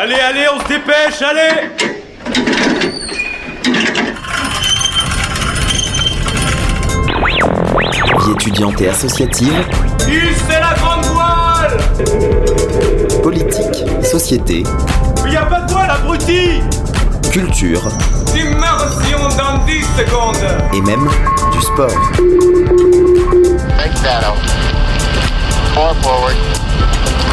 Allez, allez, on se dépêche, allez. Vie étudiante et associative, c'est la grande voile. Politique, société, Il y a pas de voile, abruti. Culture. Immersion dans 10 secondes. Et même du sport. Four forward. Four forward.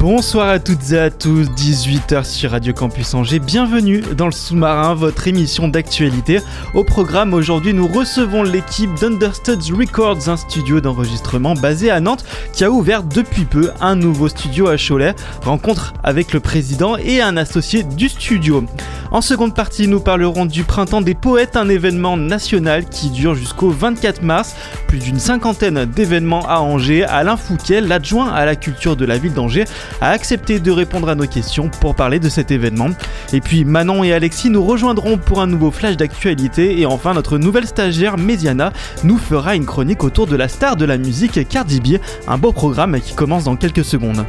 Bonsoir à toutes et à tous, 18h sur Radio Campus Angers. Bienvenue dans le sous-marin, votre émission d'actualité. Au programme aujourd'hui, nous recevons l'équipe d'Understuds Records, un studio d'enregistrement basé à Nantes qui a ouvert depuis peu un nouveau studio à Cholet. Rencontre avec le président et un associé du studio. En seconde partie, nous parlerons du Printemps des Poètes, un événement national qui dure jusqu'au 24 mars. Plus d'une cinquantaine d'événements à Angers. Alain Fouquet, l'adjoint à la culture de la ville d'Angers, a accepté de répondre à nos questions pour parler de cet événement. Et puis Manon et Alexis nous rejoindront pour un nouveau flash d'actualité. Et enfin, notre nouvelle stagiaire, Médiana, nous fera une chronique autour de la star de la musique Cardi B. Un beau programme qui commence dans quelques secondes.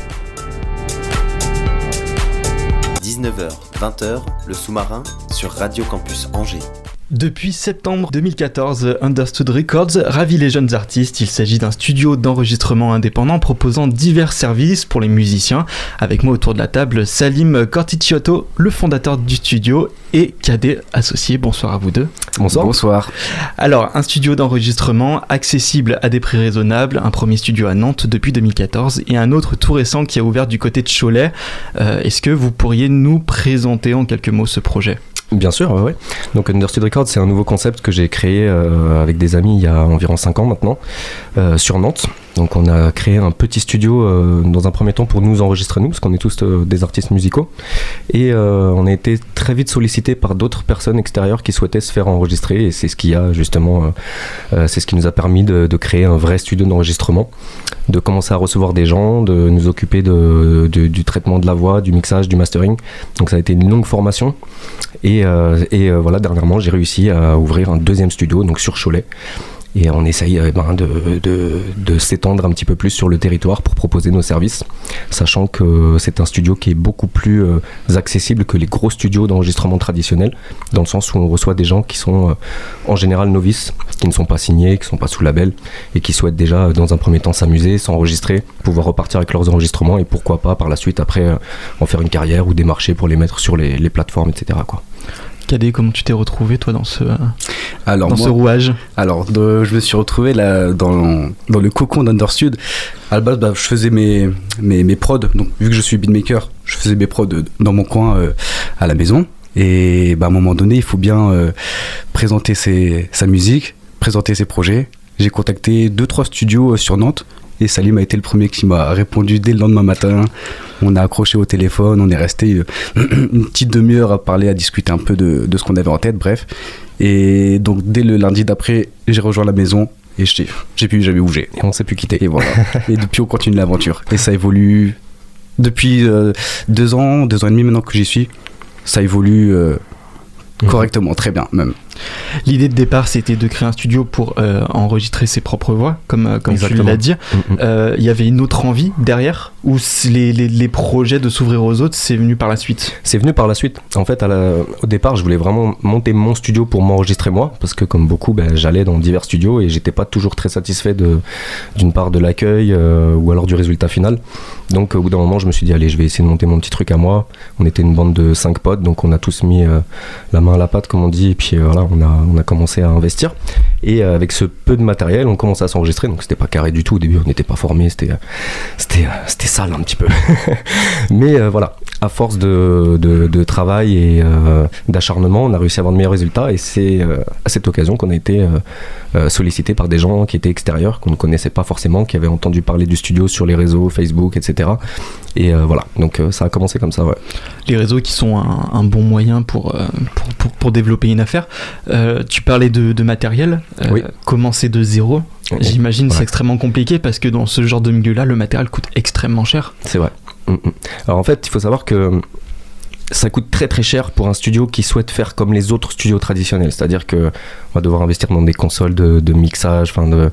19h, 20h, le sous-marin sur Radio Campus Angers. Depuis septembre 2014, Understood Records ravit les jeunes artistes. Il s'agit d'un studio d'enregistrement indépendant proposant divers services pour les musiciens. Avec moi autour de la table, Salim Corticciotto, le fondateur du studio, et Cadet associé. Bonsoir à vous deux. Bonsoir. Bonsoir. Alors, un studio d'enregistrement accessible à des prix raisonnables, un premier studio à Nantes depuis 2014 et un autre tout récent qui a ouvert du côté de Cholet. Euh, Est-ce que vous pourriez nous présenter en quelques mots ce projet? Bien sûr, ouais. Donc Understood Records, c'est un nouveau concept que j'ai créé euh, avec des amis il y a environ 5 ans maintenant, euh, sur Nantes. Donc on a créé un petit studio euh, dans un premier temps pour nous enregistrer nous, parce qu'on est tous euh, des artistes musicaux. Et euh, on a été très vite sollicité par d'autres personnes extérieures qui souhaitaient se faire enregistrer. Et c'est ce qui a justement, c'est ce qui nous a permis de, créer un vrai studio d'enregistrement, de commencer à recevoir des gens, de nous occuper du traitement de la voix, du mixage, du mastering. Donc ça a été une longue formation. Et, voilà, dernièrement, j'ai réussi à ouvrir un deuxième studio, donc sur Cholet. Et on essaye euh, ben, de, de, s'étendre un petit peu plus sur le territoire pour proposer nos services, sachant que c'est un studio qui est beaucoup plus euh, accessible que les gros studios d'enregistrement traditionnels, dans le sens où on reçoit des gens qui sont euh, en général novices, qui ne sont pas signés, qui ne sont pas sous label, et qui souhaitent déjà dans un premier temps s'amuser, s'enregistrer, pouvoir repartir avec leurs enregistrements, et pourquoi pas par la suite après en faire une carrière ou démarcher pour les mettre sur les, plateformes, etc. Cadet, comment tu t'es retrouvé toi dans ce, Alors, dans moi, ce rouage alors de- je me suis retrouvé là dans, dans le cocon d'Understud. À la base, bah, je faisais mes, mes, mes prods. Donc, vu que je suis beatmaker, je faisais mes prods euh, dans mon coin euh, à la maison. Et bah, à un moment donné, il faut bien euh, présenter ses- sa musique, présenter ses projets. J'ai contacté deux trois studios sur Nantes. Et Salim a été le premier qui m'a répondu dès le lendemain matin. On a accroché au téléphone, on est resté euh, une petite demi-heure à parler, à discuter un peu de, de ce qu'on avait en tête, bref. Et donc dès le lundi d'après, j'ai rejoint la maison et j'ai j'ai plus jamais bougé. Et on s'est plus quitté. Et voilà. et depuis, on continue l'aventure. Et ça évolue depuis euh, deux ans, deux ans et demi maintenant que j'y suis. Ça évolue euh, Mhm. correctement, très bien même. L'idée de départ, c'était de créer un studio pour euh, enregistrer ses propres voix, comme, euh, comme tu l'as dit. Mm, mm. Euh, Il y avait une autre envie derrière Ou les, les, les projets de s'ouvrir aux autres, c'est venu par la suite? C'est venu par la suite. En fait, à la- au départ, je voulais vraiment monter mon studio pour m'enregistrer moi, parce que comme beaucoup, ben, j'allais dans divers studios et j'étais pas toujours très satisfait d'une part de l'accueil euh, ou alors du résultat final. Donc, au bout d'un moment, je me suis dit, allez, je vais essayer de monter mon petit truc à moi. On était une bande de 5 potes, donc on a tous mis la main à la pâte, comme on dit, et puis euh, on a, commencé à investir. Et euh, avec ce peu de matériel, on commençait à s'enregistrer, donc c'était pas carré du tout au début, on n'était pas formé, c'était, euh, c'était, euh, c'était sale un petit peu. Mais voilà, à force de, de, de travail et euh, d'acharnement, on a réussi à avoir de meilleurs résultats et c'est euh, à cette occasion qu'on a été euh, sollicité par des gens qui étaient extérieurs, qu'on ne connaissait pas forcément, qui avaient entendu parler du studio sur les réseaux, Facebook, etc. Et voilà, donc ça a commencé comme ça, ouais. Les réseaux qui sont un, un bon moyen pour, pour, pour, pour développer une affaire. Tu parlais de, de matériel, Oui. commencer de zéro. J'imagine Ouais. c'est extrêmement compliqué parce que dans ce genre de milieu-là, le matériel coûte extrêmement cher. C'est vrai. Mm, mm. Alors en fait, il faut savoir que ça coûte très très cher pour un studio qui souhaite faire comme les autres studios traditionnels. C'est-à-dire que on va devoir investir dans des consoles de, mixage, enfin de,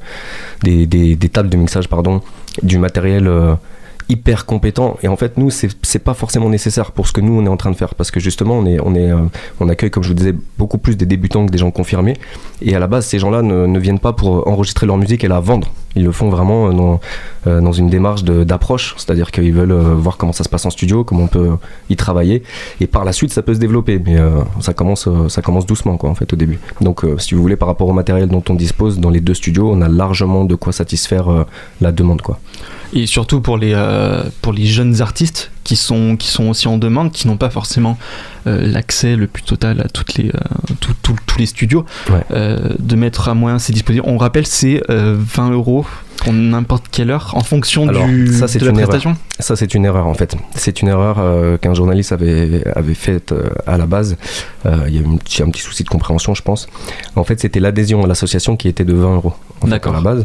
des, tables de mixage, pardon, du matériel euh, hyper compétent. Et en fait, nous, c'est pas forcément nécessaire pour ce que nous on est en train de faire, parce que justement, on euh, accueille, comme je vous disais, beaucoup plus des débutants que des gens confirmés. Et à la base, ces gens-là ne viennent pas pour enregistrer leur musique et la vendre. Ils le font vraiment euh, dans, euh, dans une démarche d'approche, c'est-à-dire qu'ils veulent euh, voir comment ça se passe en studio, comment on peut y travailler, et par la suite ça peut se développer, mais ça commence, ça commence doucement quoi en fait au début. Donc si vous voulez par rapport au matériel dont on dispose dans les deux studios, on a largement de quoi satisfaire la demande quoi. Et surtout pour les, pour les jeunes artistes qui sont, qui sont aussi en demande, qui n'ont pas forcément euh, l'accès le plus total à toutes les, euh, tout- tout- tous les studios, Ouais. euh, de mettre à moyen ces dispositions. On rappelle, c'est euh, 20 euros pour n'importe quelle heure en fonction Alors, du, ça, de la erreur. prestation. Ça, c'est une erreur en fait. C'est une erreur euh, qu'un journaliste avait, avait faite euh, à la base. Euh, Il y a eu un petit, un petit souci de compréhension, je pense. En fait, c'était l'adhésion à l'association qui était de 20 euros D'accord. à la base.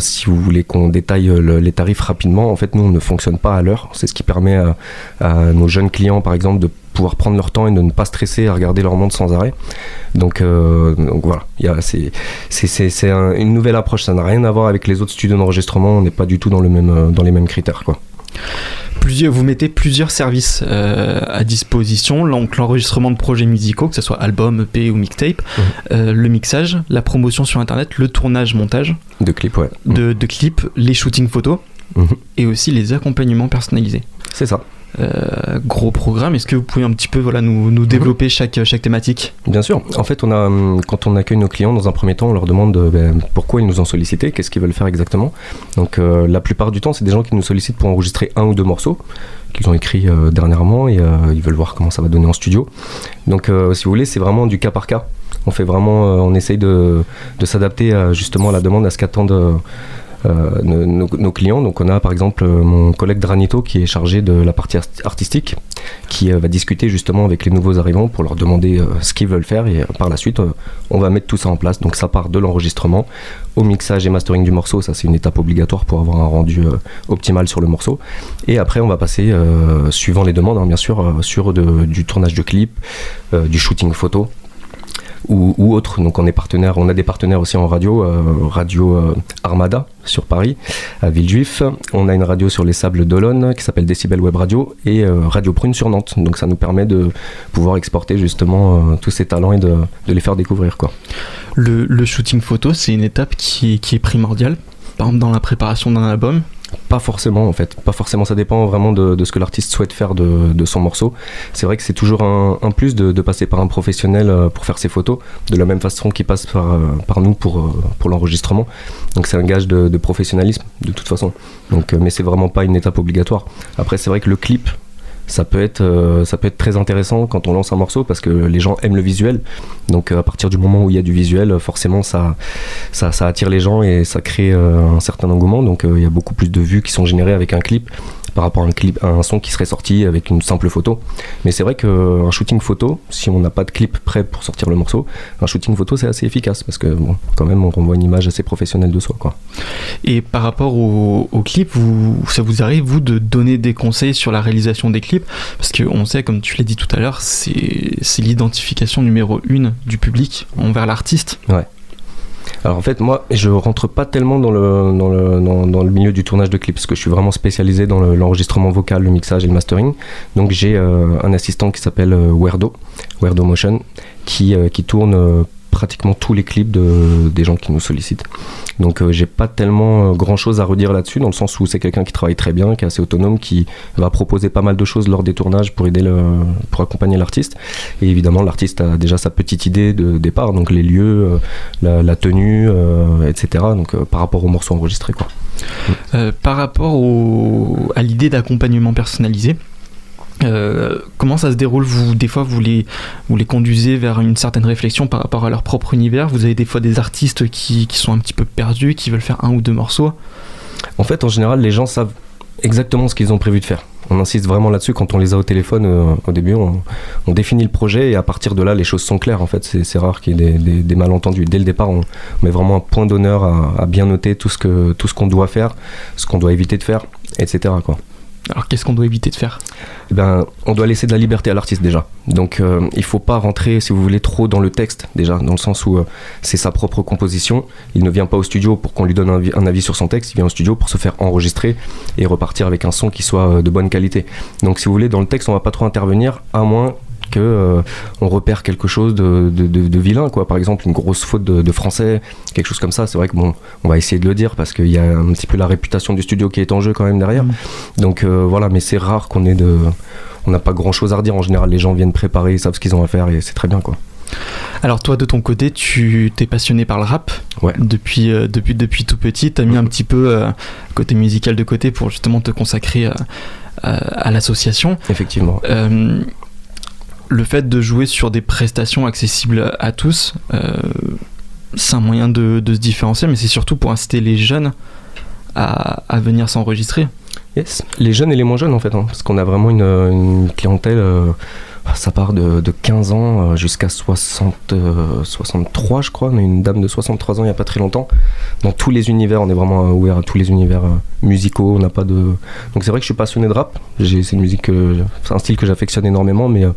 Si vous voulez qu'on détaille le- les tarifs rapidement, en fait, nous, on ne fonctionne pas à l'heure. C'est ce qui permet à, à nos jeunes clients, par exemple, de pouvoir prendre leur temps et de ne pas stresser à regarder leur montre sans arrêt. Donc, euh, donc voilà, Il y a- c'est c'est- c'est- c'est un- une nouvelle approche. Ça n'a rien à voir avec les autres studios d'enregistrement. On n'est pas du tout dans, le même, euh, dans les mêmes critères. Quoi. Plusieurs, vous mettez plusieurs services euh, à disposition, donc l'enregistrement de projets musicaux, que ce soit album, EP ou mixtape, Mhm. euh, le mixage, la promotion sur internet, le tournage, montage De clips, ouais. de, de clips, les shootings photos Mhm. et aussi les accompagnements personnalisés. C'est ça. Euh, gros programme, est-ce que vous pouvez un petit peu voilà, nous, développer chaque, chaque thématique? Bien sûr. En fait, on a, hum, quand on accueille nos clients, dans un premier temps, on leur demande euh, ben, pourquoi ils nous ont sollicité, qu'est-ce qu'ils veulent faire exactement. Donc, euh, la plupart du temps, c'est des gens qui nous sollicitent pour enregistrer un ou deux morceaux qu'ils ont écrits dernièrement et ils veulent voir comment ça va donner en studio. Donc, si vous voulez, c'est vraiment du cas par cas. On fait vraiment, on essaye de, s'adapter justement à la demande, à ce qu'attendent nos, nos- clients. Donc, on a par exemple euh, mon collègue Dranito qui est chargé de la partie art- artistique, qui euh, va discuter justement avec les nouveaux arrivants pour leur demander euh, ce qu'ils veulent faire et euh, par la suite, euh, on va mettre tout ça en place. Donc, ça part de l'enregistrement au mixage et mastering du morceau. Ça, c'est une étape obligatoire pour avoir un rendu euh, optimal sur le morceau. Et après, on va passer, euh, suivant les demandes, hein, bien sûr, euh, sur du tournage de clips, euh, du shooting photo ou, ou autre. Donc on est partenaire, on a des partenaires aussi en radio, euh, radio euh, Armada sur Paris, à Villejuif. On a une radio sur les sables d'Olonne qui s'appelle Decibel Web Radio et euh, Radio Prune sur Nantes. Donc ça nous permet de pouvoir exporter justement tous ces talents et de, les faire découvrir quoi. le, shooting photo, c'est une étape qui qui est primordiale, par exemple dans la préparation d'un album. Pas forcément en fait, pas forcément, ça dépend vraiment de, ce que l'artiste souhaite faire de, son morceau. C'est vrai que c'est toujours un, plus de, passer par un professionnel euh, pour faire ses photos, de la même façon qu'il passe par, euh, nous pour, euh, pour l'enregistrement. Donc c'est un gage de, professionnalisme de toute façon. Donc, mais c'est vraiment pas une étape obligatoire. Après c'est vrai que le clip, ça peut être euh, ça peut être très intéressant quand on lance un morceau parce que les gens aiment le visuel. Donc euh, à partir du moment où il y a du visuel euh, forcément ça ça, attire les gens et ça crée un certain engouement. Donc il y a beaucoup plus de vues qui sont générées avec un clip par rapport à un clip à un son qui serait sorti avec une simple photo. Mais c'est vrai qu'un shooting photo si on n'a pas de clip prêt pour sortir le morceau un shooting photo c'est assez efficace parce que bon, quand même on renvoie une image assez professionnelle de soi quoi. Et par rapport au, au clip, vous, ça vous arrive, vous, de donner des conseils sur la réalisation des clips? Parce qu'on sait, comme tu l'as dit tout à l'heure, c'est c'est l'identification numéro une du public envers l'artiste. Alors en fait, moi, je rentre pas tellement dans le, dans le, dans, le milieu du tournage de clips, parce que je suis vraiment spécialisé dans le- l'enregistrement vocal, le mixage et le mastering. Donc j'ai euh, un assistant qui s'appelle euh, Werdo, Werdo Motion, qui, euh, qui tourne pratiquement tous les clips de, des gens qui nous sollicitent. Donc euh, j'ai pas tellement euh, grand chose à redire là-dessus, dans le sens où c'est quelqu'un qui travaille très bien, qui est assez autonome, qui va proposer pas mal de choses lors des tournages pour aider le, pour accompagner l'artiste. Et évidemment, l'artiste a déjà sa petite idée de départ, donc les lieux, euh, la, tenue, euh, etc. Donc par rapport au morceau enregistré, quoi. Par rapport à l'idée d'accompagnement personnalisé, euh, comment ça se déroule? Vous, Des fois, vous les, vous les conduisez vers une certaine réflexion par rapport à leur propre univers? Vous avez des fois des artistes qui, qui sont un petit peu perdus, qui veulent faire un ou deux morceaux? En fait, en général, les gens savent exactement ce qu'ils ont prévu de faire. On insiste vraiment là-dessus quand on les a au téléphone euh, au début. On, définit le projet et à partir de là, les choses sont claires. En fait, c'est rare qu'il y ait des, malentendus. Dès le départ, on met vraiment un point d'honneur à, bien noter tout ce qu'on doit faire, ce qu'on doit éviter de faire, etc. Alors qu'est-ce qu'on doit éviter de faire Eh ben, on doit laisser de la liberté à l'artiste déjà. Donc euh, il faut pas rentrer, si vous voulez, trop dans le texte déjà, dans le sens où euh, c'est sa propre composition. Il ne vient pas au studio pour qu'on lui donne un, un avis sur son texte, il vient au studio pour se faire enregistrer et repartir avec un son qui soit euh, de bonne qualité. Donc si vous voulez, dans le texte, on va pas trop intervenir, à moins que euh, on repère quelque chose de, de- de- de vilain, quoi. Par exemple, une grosse faute de, français, quelque chose comme ça. C'est vrai que bon, on va essayer de le dire parce qu'il y a un petit peu la réputation du studio qui est en jeu quand même derrière. Mm. Donc euh, voilà, mais c'est rare qu'on ait de. On n'a pas grand chose à redire. En général, les gens viennent préparer, ils savent ce qu'ils ont à faire et c'est très bien quoi. Alors toi de ton côté, tu t'es passionné par le rap Ouais. depuis, euh, depuis, depuis tout petit. Tu as mis un petit peu euh, côté musical de côté pour justement te consacrer euh, à l'association. Effectivement. Le fait de jouer sur des prestations accessibles à tous, euh, c'est un moyen de, se différencier, mais c'est surtout pour inciter les jeunes à, venir s'enregistrer. Yes. Les jeunes et les moins jeunes en fait, hein, parce qu'on a vraiment une, une clientèle. euh, ça part de, de 15 ans euh, jusqu'à 60, euh, 63, je crois. On une dame de 63 ans il n'y a pas très longtemps. Dans tous les univers, on est vraiment euh, ouvert à tous les univers euh, musicaux. On n'a pas de. Donc c'est vrai que je suis passionné de rap. C'est une musique, que- c'est un style que j'affectionne énormément, mais euh,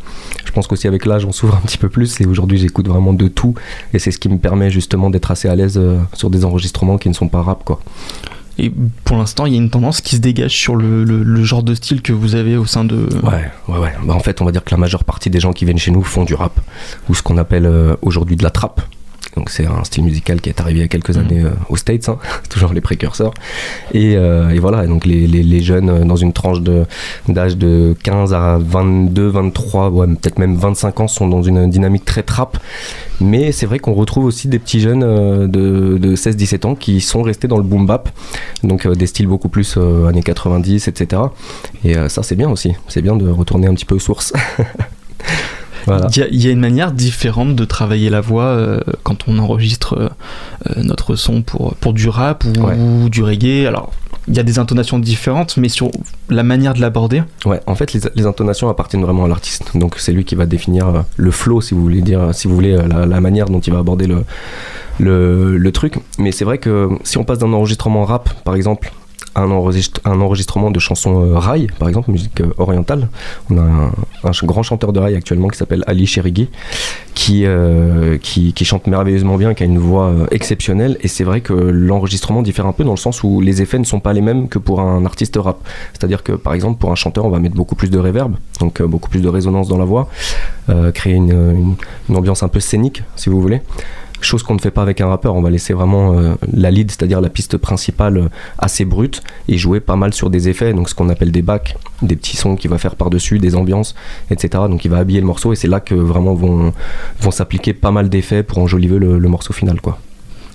je pense qu'aussi avec l'âge, on s'ouvre un petit peu plus. Et aujourd'hui, j'écoute vraiment de tout, et c'est ce qui me permet justement d'être assez à l'aise euh, sur des enregistrements qui ne sont pas rap, quoi. Et pour l'instant, il y a une tendance qui se dégage sur le, le- genre de style que vous avez au sein de... Ouais, ouais, ouais. Bah, en fait, on va dire que la majeure partie des gens qui viennent chez nous font du rap, ou ce qu'on appelle euh, aujourd'hui de la trap. Donc c'est un style musical qui est arrivé il y a quelques Mhm. années euh, aux States, hein, toujours les précurseurs. Et, euh, et voilà, et donc les, les- les jeunes euh, dans une tranche de- d'âge de, 15 à 22, 23, ouais, peut-être même 25 ans sont dans une dynamique très trap. Mais c'est vrai qu'on retrouve aussi des petits jeunes euh, de, de 16-17 ans qui sont restés dans le boom bap, donc des styles beaucoup plus années 90, etc. Et ça c'est bien aussi, c'est bien de retourner un petit peu aux sources. voilà. Il y, a, il y a une manière différente de travailler la voix euh, quand on enregistre euh, euh, notre son pour, pour du rap ou, Ouais. ou du reggae. Alors, il y a des intonations différentes, mais sur la manière de l'aborder. Ouais, en fait, les, les intonations appartiennent vraiment à l'artiste. Donc, c'est lui qui va définir le flow, si vous voulez dire, si vous voulez, la, la manière dont il va aborder le, le, le truc. Mais c'est vrai que si on passe d'un enregistrement rap, par exemple, un, enregistre- un enregistrement de chansons euh, rail, par exemple, musique euh, orientale, on a un, grand chanteur de rail actuellement qui s'appelle Ali Cherigui, qui, euh, qui, chante merveilleusement bien, qui a une voix exceptionnelle. Et c'est vrai que l'enregistrement diffère un peu dans le sens où les effets ne sont pas les mêmes que pour un artiste rap. C'est-à-dire que par exemple pour un chanteur on va mettre beaucoup plus de reverb, donc beaucoup plus de résonance dans la voix, créer une ambiance un peu scénique si vous voulez. Chose qu'on ne fait pas avec un rappeur, on va laisser vraiment euh, la lead, c'est-à-dire la piste principale euh, assez brute et jouer pas mal sur des effets, donc ce qu'on appelle des backs, des petits sons qu'il va faire par-dessus, des ambiances, etc. Donc il va habiller le morceau et c'est là que vraiment vont, vont s'appliquer pas mal d'effets pour enjoliver le, le morceau final quoi.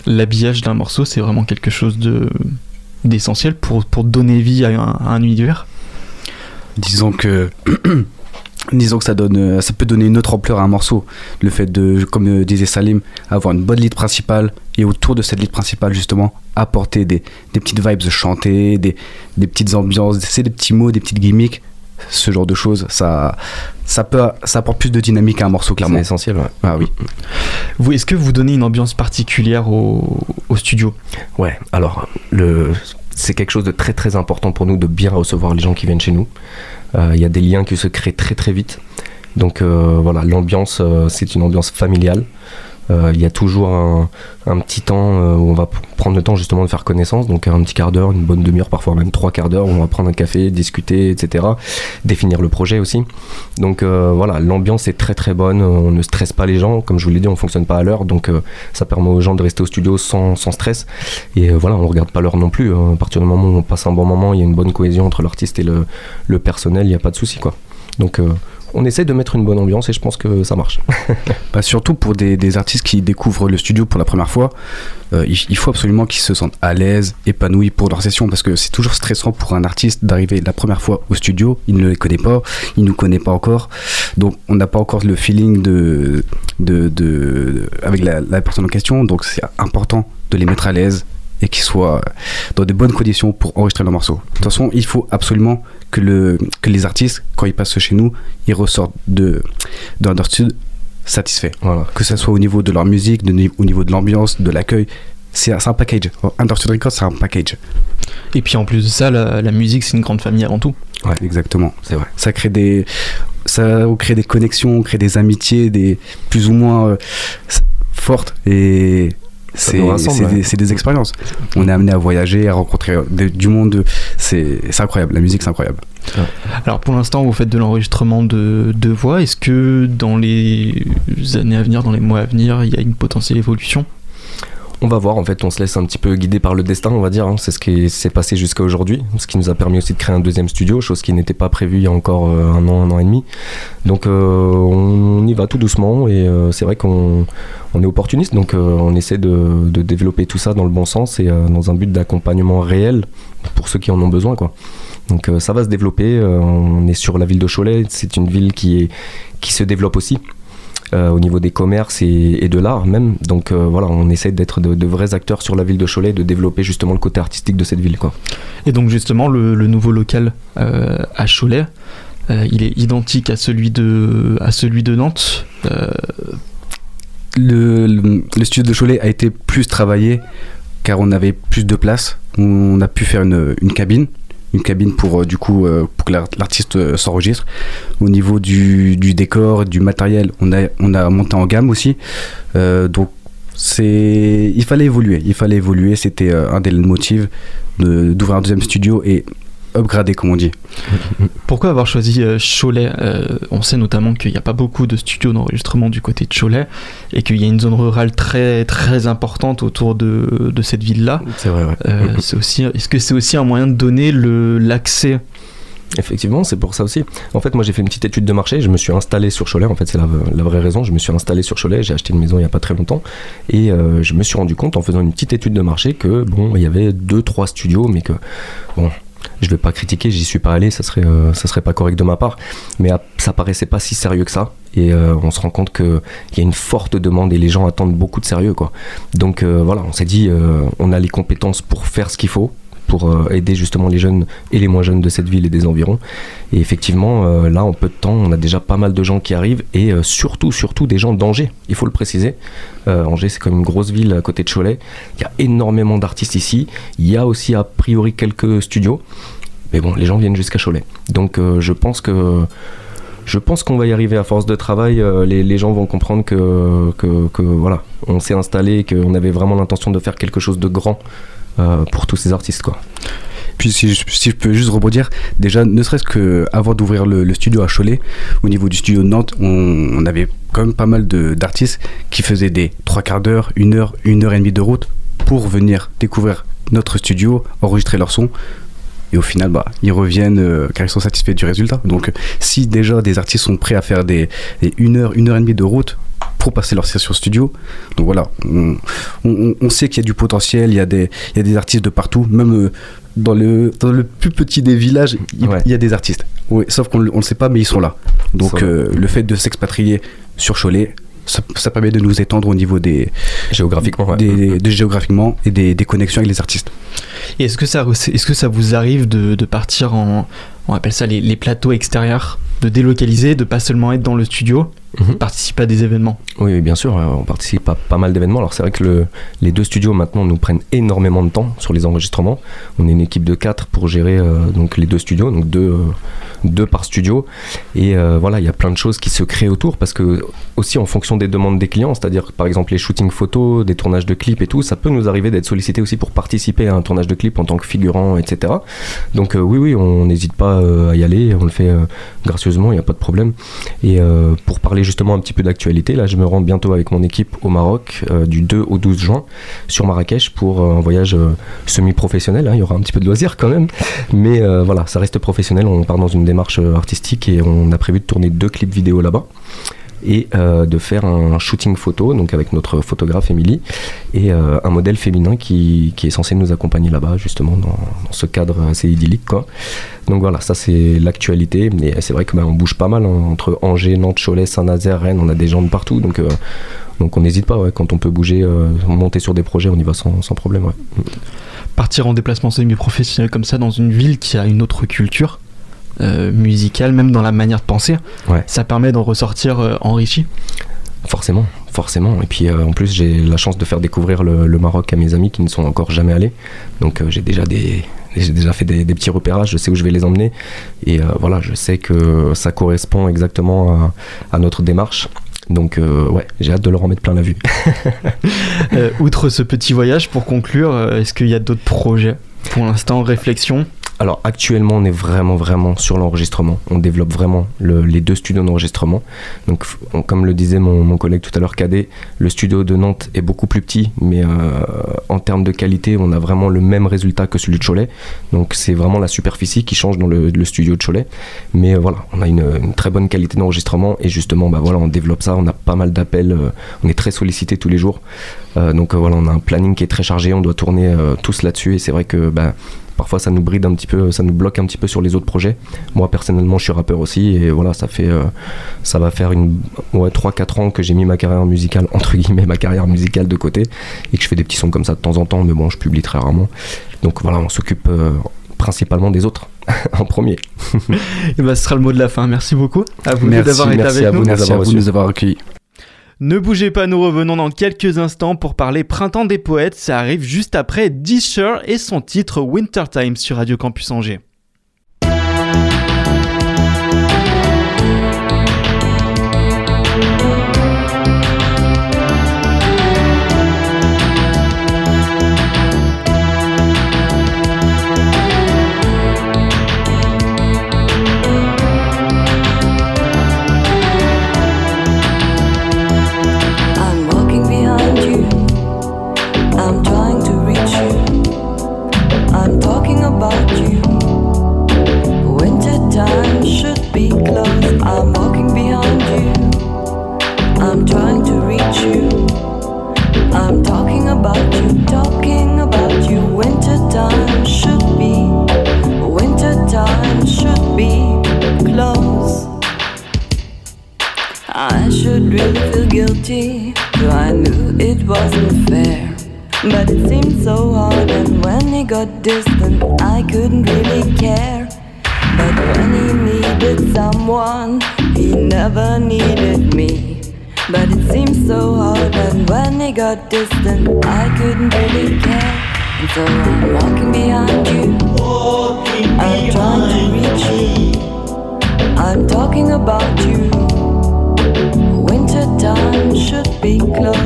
L'habillage d'un morceau, c'est vraiment quelque chose de d'essentiel pour, pour donner vie à un, à un univers? Disons que. Disons que ça, donne, euh, ça peut donner une autre ampleur à un morceau. Le fait de, comme euh, disait Salim, avoir une bonne lead principale et autour de cette lead principale, justement, apporter des, des petites vibes chantées, des, des petites ambiances, c'est des petits mots, des petites gimmicks, ce genre de choses, ça, ça, peut, ça apporte plus de dynamique à un morceau, C'est clairement. essentiel. ouais. Ah oui. Vous, est-ce que vous donnez une ambiance particulière au, au studio? Ouais, alors le, c'est quelque chose de très très important pour nous de bien recevoir les gens qui viennent chez nous. Euh, Il y a des liens qui se créent très très vite. Donc euh, voilà, l'ambiance, euh, c'est une ambiance familiale. Euh, Il y a toujours un, petit temps euh, où on va prendre le temps justement de faire connaissance, donc un petit quart d'heure, une bonne demi-heure, parfois même trois quarts d'heure, où on va prendre un café, discuter, etc. Définir le projet aussi. Donc euh, voilà, l'ambiance est très très bonne, on ne stresse pas les gens, comme je vous l'ai dit, on fonctionne pas à l'heure, donc ça permet aux gens de rester au studio sans, stress. Et voilà, on regarde pas l'heure non plus. hein. À partir du moment où on passe un bon moment, il y a une bonne cohésion entre l'artiste et le, personnel, il n'y a pas de souci quoi. Donc on essaie de mettre une bonne ambiance et je pense que ça marche. Bah, surtout pour des, artistes qui découvrent le studio pour la première fois, euh, il, faut absolument qu'ils se sentent à l'aise, épanouis pour leur session, parce que c'est toujours stressant pour un artiste d'arriver la première fois au studio, il ne les connaît pas, il ne nous connaît pas encore, donc on n'a pas encore le feeling de, de, avec la personne en question, donc c'est important de les mettre à l'aise et qu'ils soient dans de bonnes conditions pour enregistrer leur morceau. De toute façon, il faut absolument que, le, que les artistes, quand ils passent chez nous, ils ressortent de, de Understood satisfaits Voilà. que ce soit au niveau de leur musique, de au niveau de l'ambiance, de l'accueil, c'est un package. Understood Records, c'est un package. Et puis en plus de ça, la, la musique, c'est une grande famille avant tout. Ouais, exactement, c'est vrai. Ça crée des, ça on crée des connexions, on crée des amitiés, des plus ou moins euh, fortes et c'est ouais. des, expériences. On est amené à voyager, à rencontrer euh, de- du monde. C'est c'est incroyable. La musique, c'est incroyable. Alors pour l'instant, vous faites de l'enregistrement de, de voix. Est-ce que dans les années à venir, dans les mois à venir, il y a une potentielle évolution? On va voir, en fait, on se laisse un petit peu guider par le destin, on va dire. hein. C'est ce qui s'est passé jusqu'à aujourd'hui, ce qui nous a permis aussi de créer un deuxième studio, chose qui n'était pas prévue il y a encore euh, un an, un an et demi. Donc euh, on y va tout doucement et euh, c'est vrai qu'on on est opportuniste, donc on essaie de, développer tout ça dans le bon sens et dans un but d'accompagnement réel pour ceux qui en ont besoin, quoi. Donc ça va se développer. on est sur la ville de Cholet, c'est une ville qui, qui se développe aussi. Euh, au niveau des commerces et, et de l'art même. Donc euh, voilà, on essaie d'être de, de vrais acteurs sur la ville de Cholet, de développer justement le côté artistique de cette ville. Quoi. Et donc justement, le, le nouveau local euh, à Cholet, euh, il est identique à celui de, à celui de Nantes. Euh, Le, le, le studio de Cholet a été plus travaillé car on avait plus de place. On a pu faire une, une cabine, une cabine pour euh, du coup euh, pour que l'art- l'artiste euh, s'enregistre. Au niveau du, du décor, du matériel, on a on a monté en gamme aussi. Donc c'est il fallait évoluer, il fallait évoluer. C'était un des motifs d'ouvrir un deuxième studio et upgrader comme on dit. pourquoi avoir choisi euh, Cholet Euh, On sait notamment qu'il n'y a pas beaucoup de studios d'enregistrement du côté de Cholet et qu'il y a une zone rurale très très importante autour de, de cette ville-là. C'est vrai, ouais. Euh, c'est aussi, est-ce que c'est aussi un moyen de donner le l'accès? Effectivement, c'est pour ça aussi. En fait, moi j'ai fait une petite étude de marché, je me suis installé sur Cholet, en fait c'est la, la vraie raison, je me suis installé sur Cholet, j'ai acheté une maison il n'y a pas très longtemps, et euh, je me suis rendu compte en faisant une petite étude de marché que, bon, il y avait deux, trois studios, mais que, bon, je vais pas critiquer, j'y suis pas allé, ça serait, euh, serait pas correct de ma part, mais ça paraissait pas si sérieux que ça, et euh, on se rend compte qu'il y a une forte demande et les gens attendent beaucoup de sérieux. Donc euh, voilà, on s'est dit, on a les compétences pour faire ce qu'il faut, pour euh, aider justement les jeunes et les moins jeunes de cette ville et des environs. Et effectivement, euh, là, en peu de temps, on a déjà pas mal de gens qui arrivent et euh, surtout, surtout des gens d'Angers. Il faut le préciser. Angers, c'est comme une grosse ville à côté de Cholet. Il y a énormément d'artistes ici. Il y a aussi a priori quelques studios. Mais bon, les gens viennent jusqu'à Cholet. Donc, je pense que. Je pense qu'on va y arriver à force de travail. les, gens vont comprendre que, voilà, on s'est installé, et qu'on avait vraiment l'intention de faire quelque chose de grand pour tous ces artistes, quoi. Puis si je, peux juste rebondir, déjà ne serait-ce que avant d'ouvrir le, studio à Cholet, au niveau du studio de Nantes, on, avait quand même pas mal d'artistes qui faisaient des trois quarts d'heure, une heure, une heure et demie de route pour venir découvrir notre studio, enregistrer leur son. Et au final, bah, ils reviennent euh, car ils sont satisfaits du résultat. Donc, euh, si déjà des artistes sont prêts à faire des une heure, une heure et demie de route passer leur session studio, donc voilà, on, on- on sait qu'il y a du potentiel, il y a des, il y a des artistes de partout, même euh, dans le, dans le plus petit des villages, il, Ouais. il y a des artistes. Oui, sauf qu'on ne le sait pas, mais ils sont là. Donc, euh, le fait de s'expatrier sur Cholet, ça, ça permet de nous étendre au niveau des, Géographiquement, ouais. des, de géographiquement et des, des connexions avec les artistes. Et est-ce que ça, est-ce que ça vous arrive de, de partir en, on appelle ça les, les plateaux extérieurs, de délocaliser, de pas seulement être dans le studio, Mhm. participer à des événements Oui, bien sûr, euh, on participe à pas mal d'événements. Alors c'est vrai que le- les deux studios maintenant nous prennent énormément de temps sur les enregistrements. On est une équipe de quatre pour gérer euh, donc les deux studios, donc deux, euh, deux par studio. Et euh, voilà, il y a plein de choses qui se créent autour parce que aussi en fonction des demandes des clients, c'est-à-dire par exemple les shootings photos, des tournages de clips et tout, ça peut nous arriver d'être sollicité aussi pour participer à un tournage de clip en tant que figurant, etc. Donc oui, oui, on n'hésite pas à y aller, on le fait gracieusement, il n'y a pas de problème. Et pour parler justement un petit peu d'actualité, là je me rends bientôt avec mon équipe au Maroc euh, du 2 au 12 juin sur Marrakech pour euh, un voyage euh, semi-professionnel. hein. Il y aura un petit peu de loisirs quand même, mais voilà, ça reste professionnel. On part dans une démarche artistique et on a prévu de tourner deux clips vidéo là-bas et euh, de faire un shooting photo, donc avec notre photographe Émilie, et euh, un modèle féminin qui, qui est censé nous accompagner là-bas, justement, dans, ce cadre assez idyllique. Quoi. Donc voilà, ça c'est l'actualité, mais c'est vrai que bah, on bouge pas mal hein, entre Angers, Nantes, Cholet, Saint-Nazaire, Rennes, on a des gens de partout, donc, euh, donc on n'hésite pas, quand on peut bouger, monter sur des projets, on y va sans, sans problème. Partir en déplacement semi-professionnel comme ça dans une ville qui a une autre culture musicale, même dans la manière de penser, Ouais. ça permet d'en ressortir euh, enrichi. Forcément, forcément. Et puis euh, en plus, j'ai la chance de faire découvrir le, le Maroc à mes amis qui ne sont encore jamais allés. Donc euh, j'ai déjà des j'ai déjà fait des, des petits repérages, je sais où je vais les emmener. Et euh, voilà, je sais que ça correspond exactement à, à notre démarche. Donc euh, ouais, j'ai hâte de leur en mettre plein la vue. Euh, outre ce petit voyage, pour conclure, euh, est-ce qu'il y a d'autres projets? Pour l'instant réflexion? Alors actuellement, on est vraiment vraiment sur l'enregistrement. On développe vraiment le- les deux studios d'enregistrement. Donc, comme le disait mon, collègue tout à l'heure, Cadet, le studio de Nantes est beaucoup plus petit, mais euh, en termes de qualité, on a vraiment le même résultat que celui de Cholet. Donc, c'est vraiment la superficie qui change dans le, studio de Cholet. Mais euh, voilà, on a une, très bonne qualité d'enregistrement et justement, bah voilà, on développe ça. On a pas mal d'appels. euh, on est très sollicité tous les jours. Donc voilà, on a un planning qui est très chargé. On doit tourner tous là-dessus et c'est vrai que bah, parfois ça nous bride un petit peu, ça nous bloque un petit peu sur les autres projets. Moi personnellement, je suis rappeur aussi et voilà, ça fait, euh, ça va faire une, ouais, 3-4 ans que j'ai mis ma carrière musicale entre guillemets ma carrière musicale de côté et que je fais des petits sons comme ça de temps en temps, mais bon, je publie très rarement. Donc voilà, on s'occupe euh, principalement des autres en premier. Et bah, ce sera le mot de la fin. Merci beaucoup à vous Merci, d'avoir été merci avec à nous. vous. Merci avoir à vous de nous avoir accueillis. Ne bougez pas, nous revenons dans quelques instants pour parler Printemps des poètes. Ça arrive juste après Disher et son titre Wintertime sur Radio Campus Angers. been close.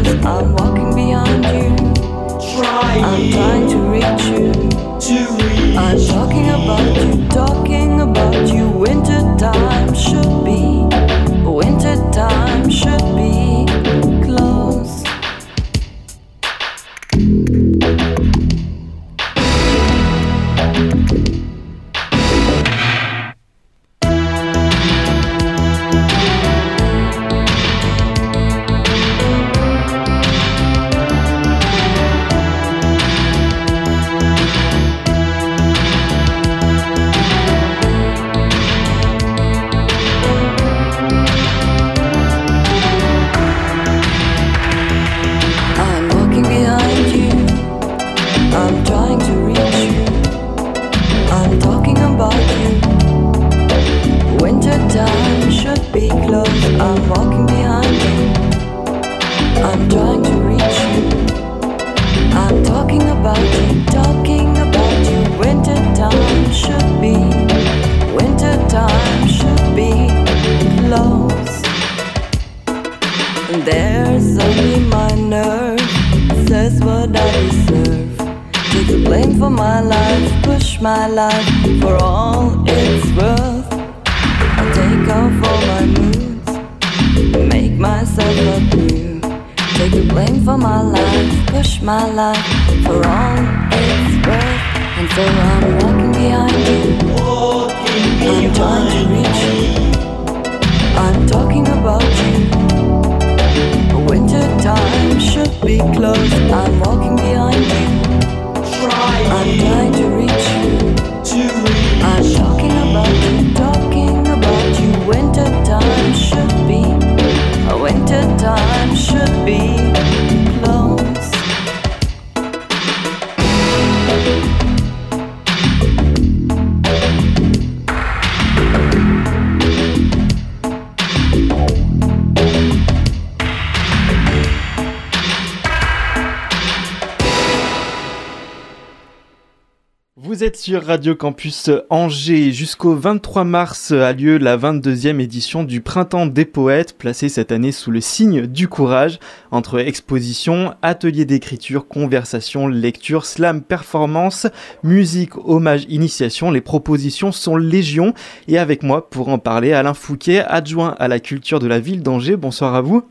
Vous êtes sur Radio Campus Angers. Jusqu'au 23 mars a lieu la 22e édition du Printemps des Poètes, placée cette année sous le signe du courage, entre expositions, ateliers d'écriture, conversation, lecture, slam, performance, musique, hommage, initiation. Les propositions sont légion. Et avec moi pour en parler, Alain Fouquet, adjoint à la culture de la ville d'Angers. Bonsoir à vous.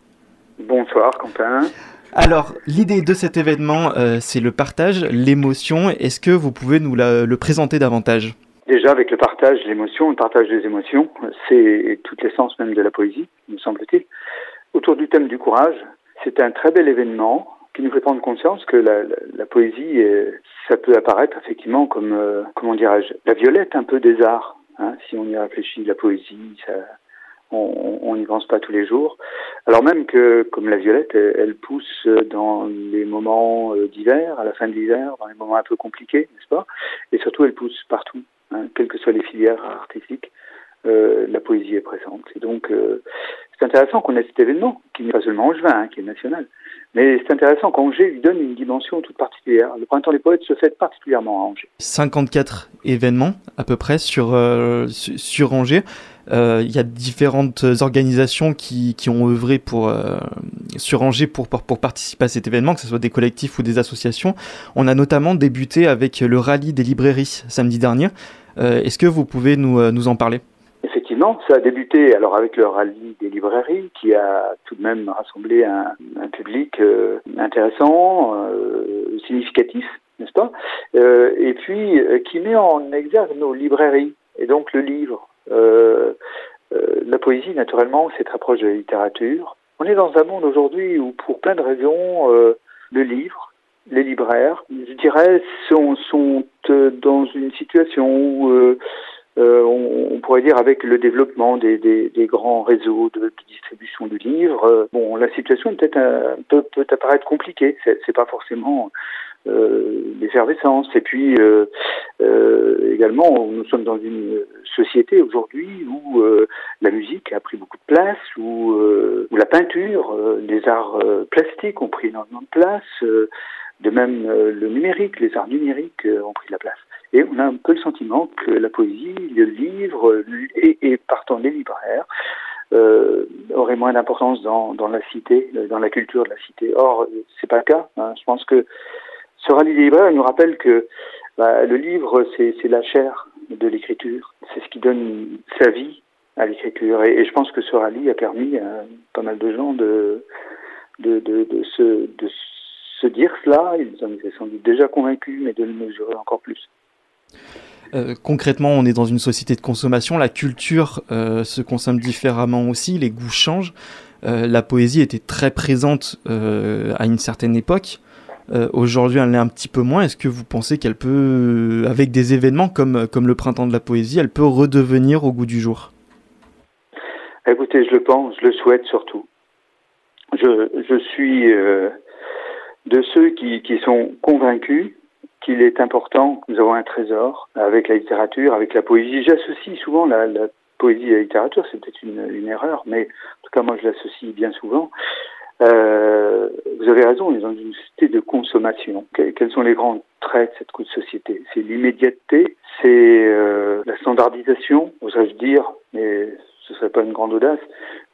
Bonsoir Quentin. Alors, l'idée de cet événement, euh, c'est le partage, l'émotion. Est-ce que vous pouvez nous le présenter davantage? Déjà avec le partage, l'émotion, le partage des émotions, c'est toute l'essence même de la poésie, me semble-t-il. Autour du thème du courage, c'est un très bel événement qui nous fait prendre conscience que la, poésie, ça peut apparaître effectivement comme, euh, comment dirais-je, la violette un peu des arts. hein, si on y réfléchit, la poésie, ça, on- n'y pense pas tous les jours. Alors même que, comme la violette, elle, pousse dans les moments euh, d'hiver, à la fin de l'hiver, dans les moments un peu compliqués, n'est-ce pas? Et surtout, elle pousse partout, hein, quelles que soient les filières artistiques. euh, la poésie est présente. Et donc, euh, c'est intéressant qu'on ait cet événement, qui n'est pas seulement angevin, hein, qui est national, mais c'est intéressant qu'Angers lui donne une dimension toute particulière. Le Printemps des Poètes se fête particulièrement à Angers. 54 événements à peu près sur, su- sur Angers. Euh, Il y a différentes organisations qui, ont œuvré pour, euh, sur Angers pour, participer à cet événement, que ce soit des collectifs ou des associations. On a notamment débuté avec le rallye des librairies samedi dernier. Euh, Est-ce que vous pouvez nous, euh, en parler? Effectivement, ça a débuté alors avec le rallye des librairies qui a tout de même rassemblé un, public euh, intéressant, euh, significatif, n'est-ce pas? Euh, Et puis euh, qui met en exergue nos librairies et donc le livre. Euh, euh, la poésie, naturellement, c'est très proche de la littérature. On est dans un monde aujourd'hui où, pour plein de raisons, euh, le livre, les libraires, je dirais, sont, dans une situation où on, pourrait dire avec le développement des, grands réseaux de, distribution du livre, euh, bon, la situation peut, peut apparaître compliquée. C'est, c'est pas forcément l'effervescence. Et puis euh, euh, également, nous sommes dans une société aujourd'hui où euh, la musique a pris beaucoup de place, où, euh, où la peinture, euh, les arts euh, plastiques ont pris énormément de place. euh, de même, euh, le numérique, les arts numériques euh, ont pris de la place. Et on a un peu le sentiment que la poésie, le livre euh, et, et partant les libraires euh, auraient moins d'importance dans, dans la cité, euh, dans la culture de la cité. Or, euh, c'est pas le cas. hein. Je pense que ce rallye des libraires nous rappelle que bah, le livre, c'est la chair de l'écriture. C'est ce qui donne sa vie à l'écriture. Et, je pense que ce rallye a permis à pas mal de gens de, se, dire cela. Ils en étaient sans doute déjà convaincus, mais de le mesurer encore plus. Euh, concrètement, on est dans une société de consommation. La culture euh, se consomme différemment aussi. Les goûts changent. Euh, la poésie était très présente à une certaine époque. Euh, Aujourd'hui, elle l'est un petit peu moins. Est-ce que vous pensez qu'elle peut, euh, avec des événements comme, comme le printemps de la poésie, elle peut redevenir au goût du jour? Écoutez, je le pense, je le souhaite surtout. Je, je suis euh, de ceux qui, qui sont convaincus qu'il est important que nous avons un trésor avec la littérature, avec la poésie. J'associe souvent la, poésie à la littérature, c'est peut-être une erreur, mais en tout cas moi je l'associe bien souvent. Euh, vous avez raison, on est dans une société de consommation. Que- quels sont les grands traits de cette société? C'est l'immédiateté, c'est euh, la standardisation, oserais-je dire, mais ce serait pas une grande audace,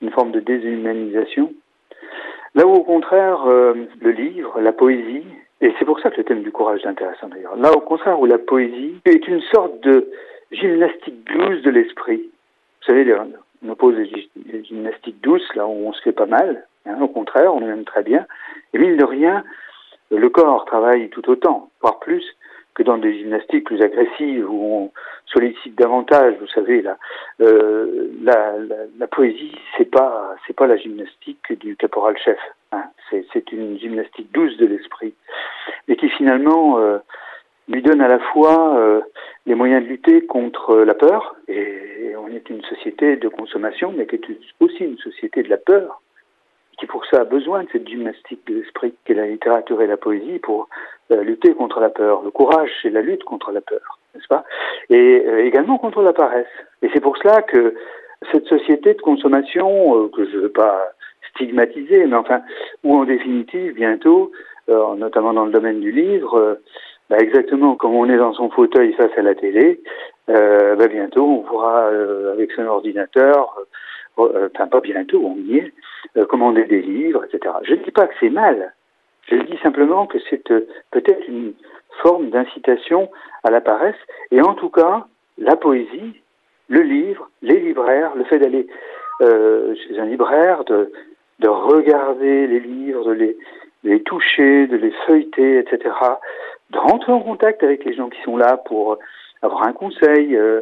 une forme de déshumanisation. Là où au contraire, euh, le livre, la poésie, et c'est pour ça que le thème du courage est intéressant d'ailleurs, là au contraire où la poésie est une sorte de gymnastique douce de l'esprit. Vous savez, on oppose les gy- les gymnastiques douces, là où on se fait pas mal, hein, au contraire, on est même très bien, et mine de rien, le corps travaille tout autant, voire plus, que dans des gymnastiques plus agressives où on sollicite davantage, vous savez, la, euh, la, la, la poésie, c'est pas, c'est pas la gymnastique du caporal chef. Hein. C'est, une gymnastique douce de l'esprit, et qui finalement euh, lui donne à la fois euh, les moyens de lutter contre la peur, et on est une société de consommation, mais qui est aussi une société de la peur, qui pour ça a besoin de cette gymnastique de l'esprit qu'est la littérature et la poésie pour euh, lutter contre la peur. Le courage, c'est la lutte contre la peur, n'est-ce pas? Et euh, également contre la paresse. Et c'est pour cela que cette société de consommation, euh, que je ne veux pas stigmatiser, mais enfin, où en définitive, bientôt, euh, notamment dans le domaine du livre, euh, bah, exactement comme on est dans son fauteuil face à la télé, euh, bah, bientôt on pourra euh, avec son ordinateur, euh, euh, enfin pas bientôt, on y est, euh, commander des livres, etc. Je ne dis pas que c'est mal, je dis simplement que c'est euh, peut-être une forme d'incitation à la paresse, et en tout cas, la poésie, le livre, les libraires, le fait d'aller chez un libraire, de, de regarder les livres, de les, de les toucher, de les feuilleter, etc., de rentrer en contact avec les gens qui sont là pour avoir un conseil, euh,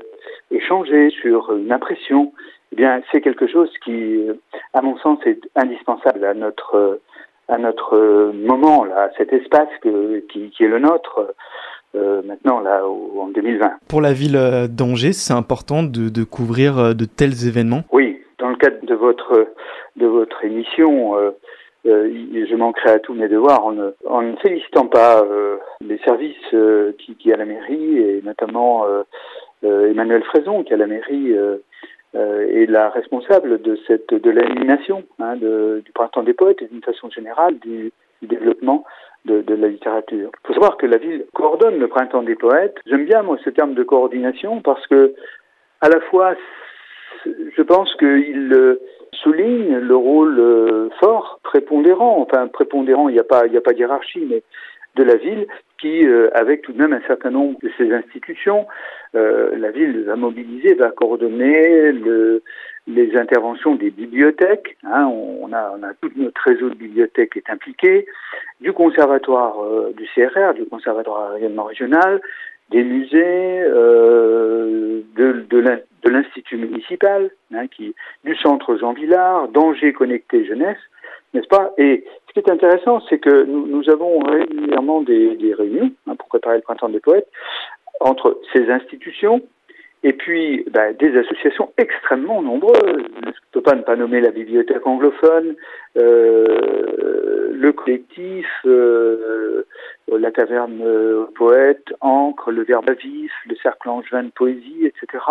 échanger sur une impression, eh bien, c'est quelque chose qui, euh, à mon sens, est indispensable à notre euh, à notre euh, moment, là, à cet espace que, qui, qui est le nôtre euh, maintenant, là, au- en 2020. Pour la ville euh, d'Angers, c'est important de, de couvrir euh, de tels événements? Oui, dans le cadre de votre de votre émission, euh, euh, je manquerai à tous mes devoirs en ne, en ne félicitant pas euh, les services euh, qui, qui à la mairie et notamment euh, euh, Emmanuel Fraison qui à la mairie euh, euh, est la responsable de cette de l'animation hein, du printemps des poètes et d'une façon générale du, du développement de, de la littérature. Il faut savoir que la ville coordonne le printemps des poètes. J'aime bien moi ce terme de coordination parce que à la fois je pense qu'il euh, souligne le rôle euh, fort, prépondérant, enfin prépondérant, il n'y a pas, il a pas de hiérarchie, mais de la ville qui, euh, avec tout de même un certain nombre de ses institutions, euh, la ville va mobiliser, va coordonner le, les interventions des bibliothèques. Hein, on, a, on a tout notre réseau de bibliothèques est impliqué, du conservatoire du CRR, du conservatoire régional, des musées, euh, de, de l'in- de l'Institut municipal, hein, qui, du centre Jean Villard, d'Angers Connecté Jeunesse, n'est-ce pas? Et ce qui est intéressant, c'est que nous, nous avons régulièrement des, des réunions hein, pour préparer le printemps des poètes entre ces institutions et puis ben, des associations extrêmement nombreuses. Je ne peux pas ne pas nommer la bibliothèque anglophone, euh, le collectif, euh, la taverne euh, poète, Encre, le Verbe à vif, le Cercle Angevin de poésie, etc.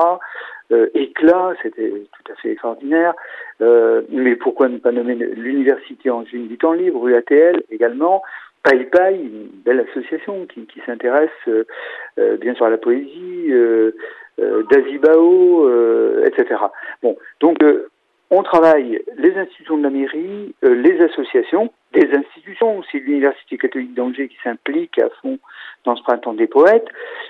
Euh, Éclat, c'était tout à fait extraordinaire. Euh, mais pourquoi ne pas nommer l'Université Angevine du temps libre, UATL également? Paille Paille, une belle association qui, qui s'intéresse euh, euh, bien sûr à la poésie, euh, euh, d'Azibao, euh, etc. Bon, donc euh, on travaille les institutions de la mairie, euh, les associations, des institutions aussi l'Université catholique d'Angers qui s'implique à fond dans ce printemps des poètes,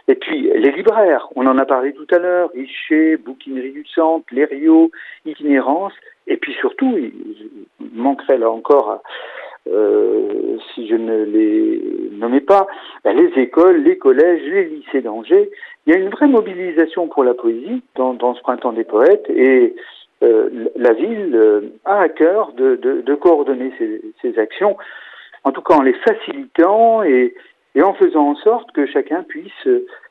et puis les libraires, on en a parlé tout à l'heure, Richer, Bouquinerie du Centre, Lériot, Itinérance, et puis surtout, il, manquerait là encore euh, si je ne les nommais pas, ben, les écoles, les collèges, les lycées d'Angers. Il y a une vraie mobilisation pour la poésie dans, ce printemps des poètes et euh, la ville euh, a à cœur de, coordonner ces, actions, en tout cas en les facilitant et, en faisant en sorte que chacun puisse,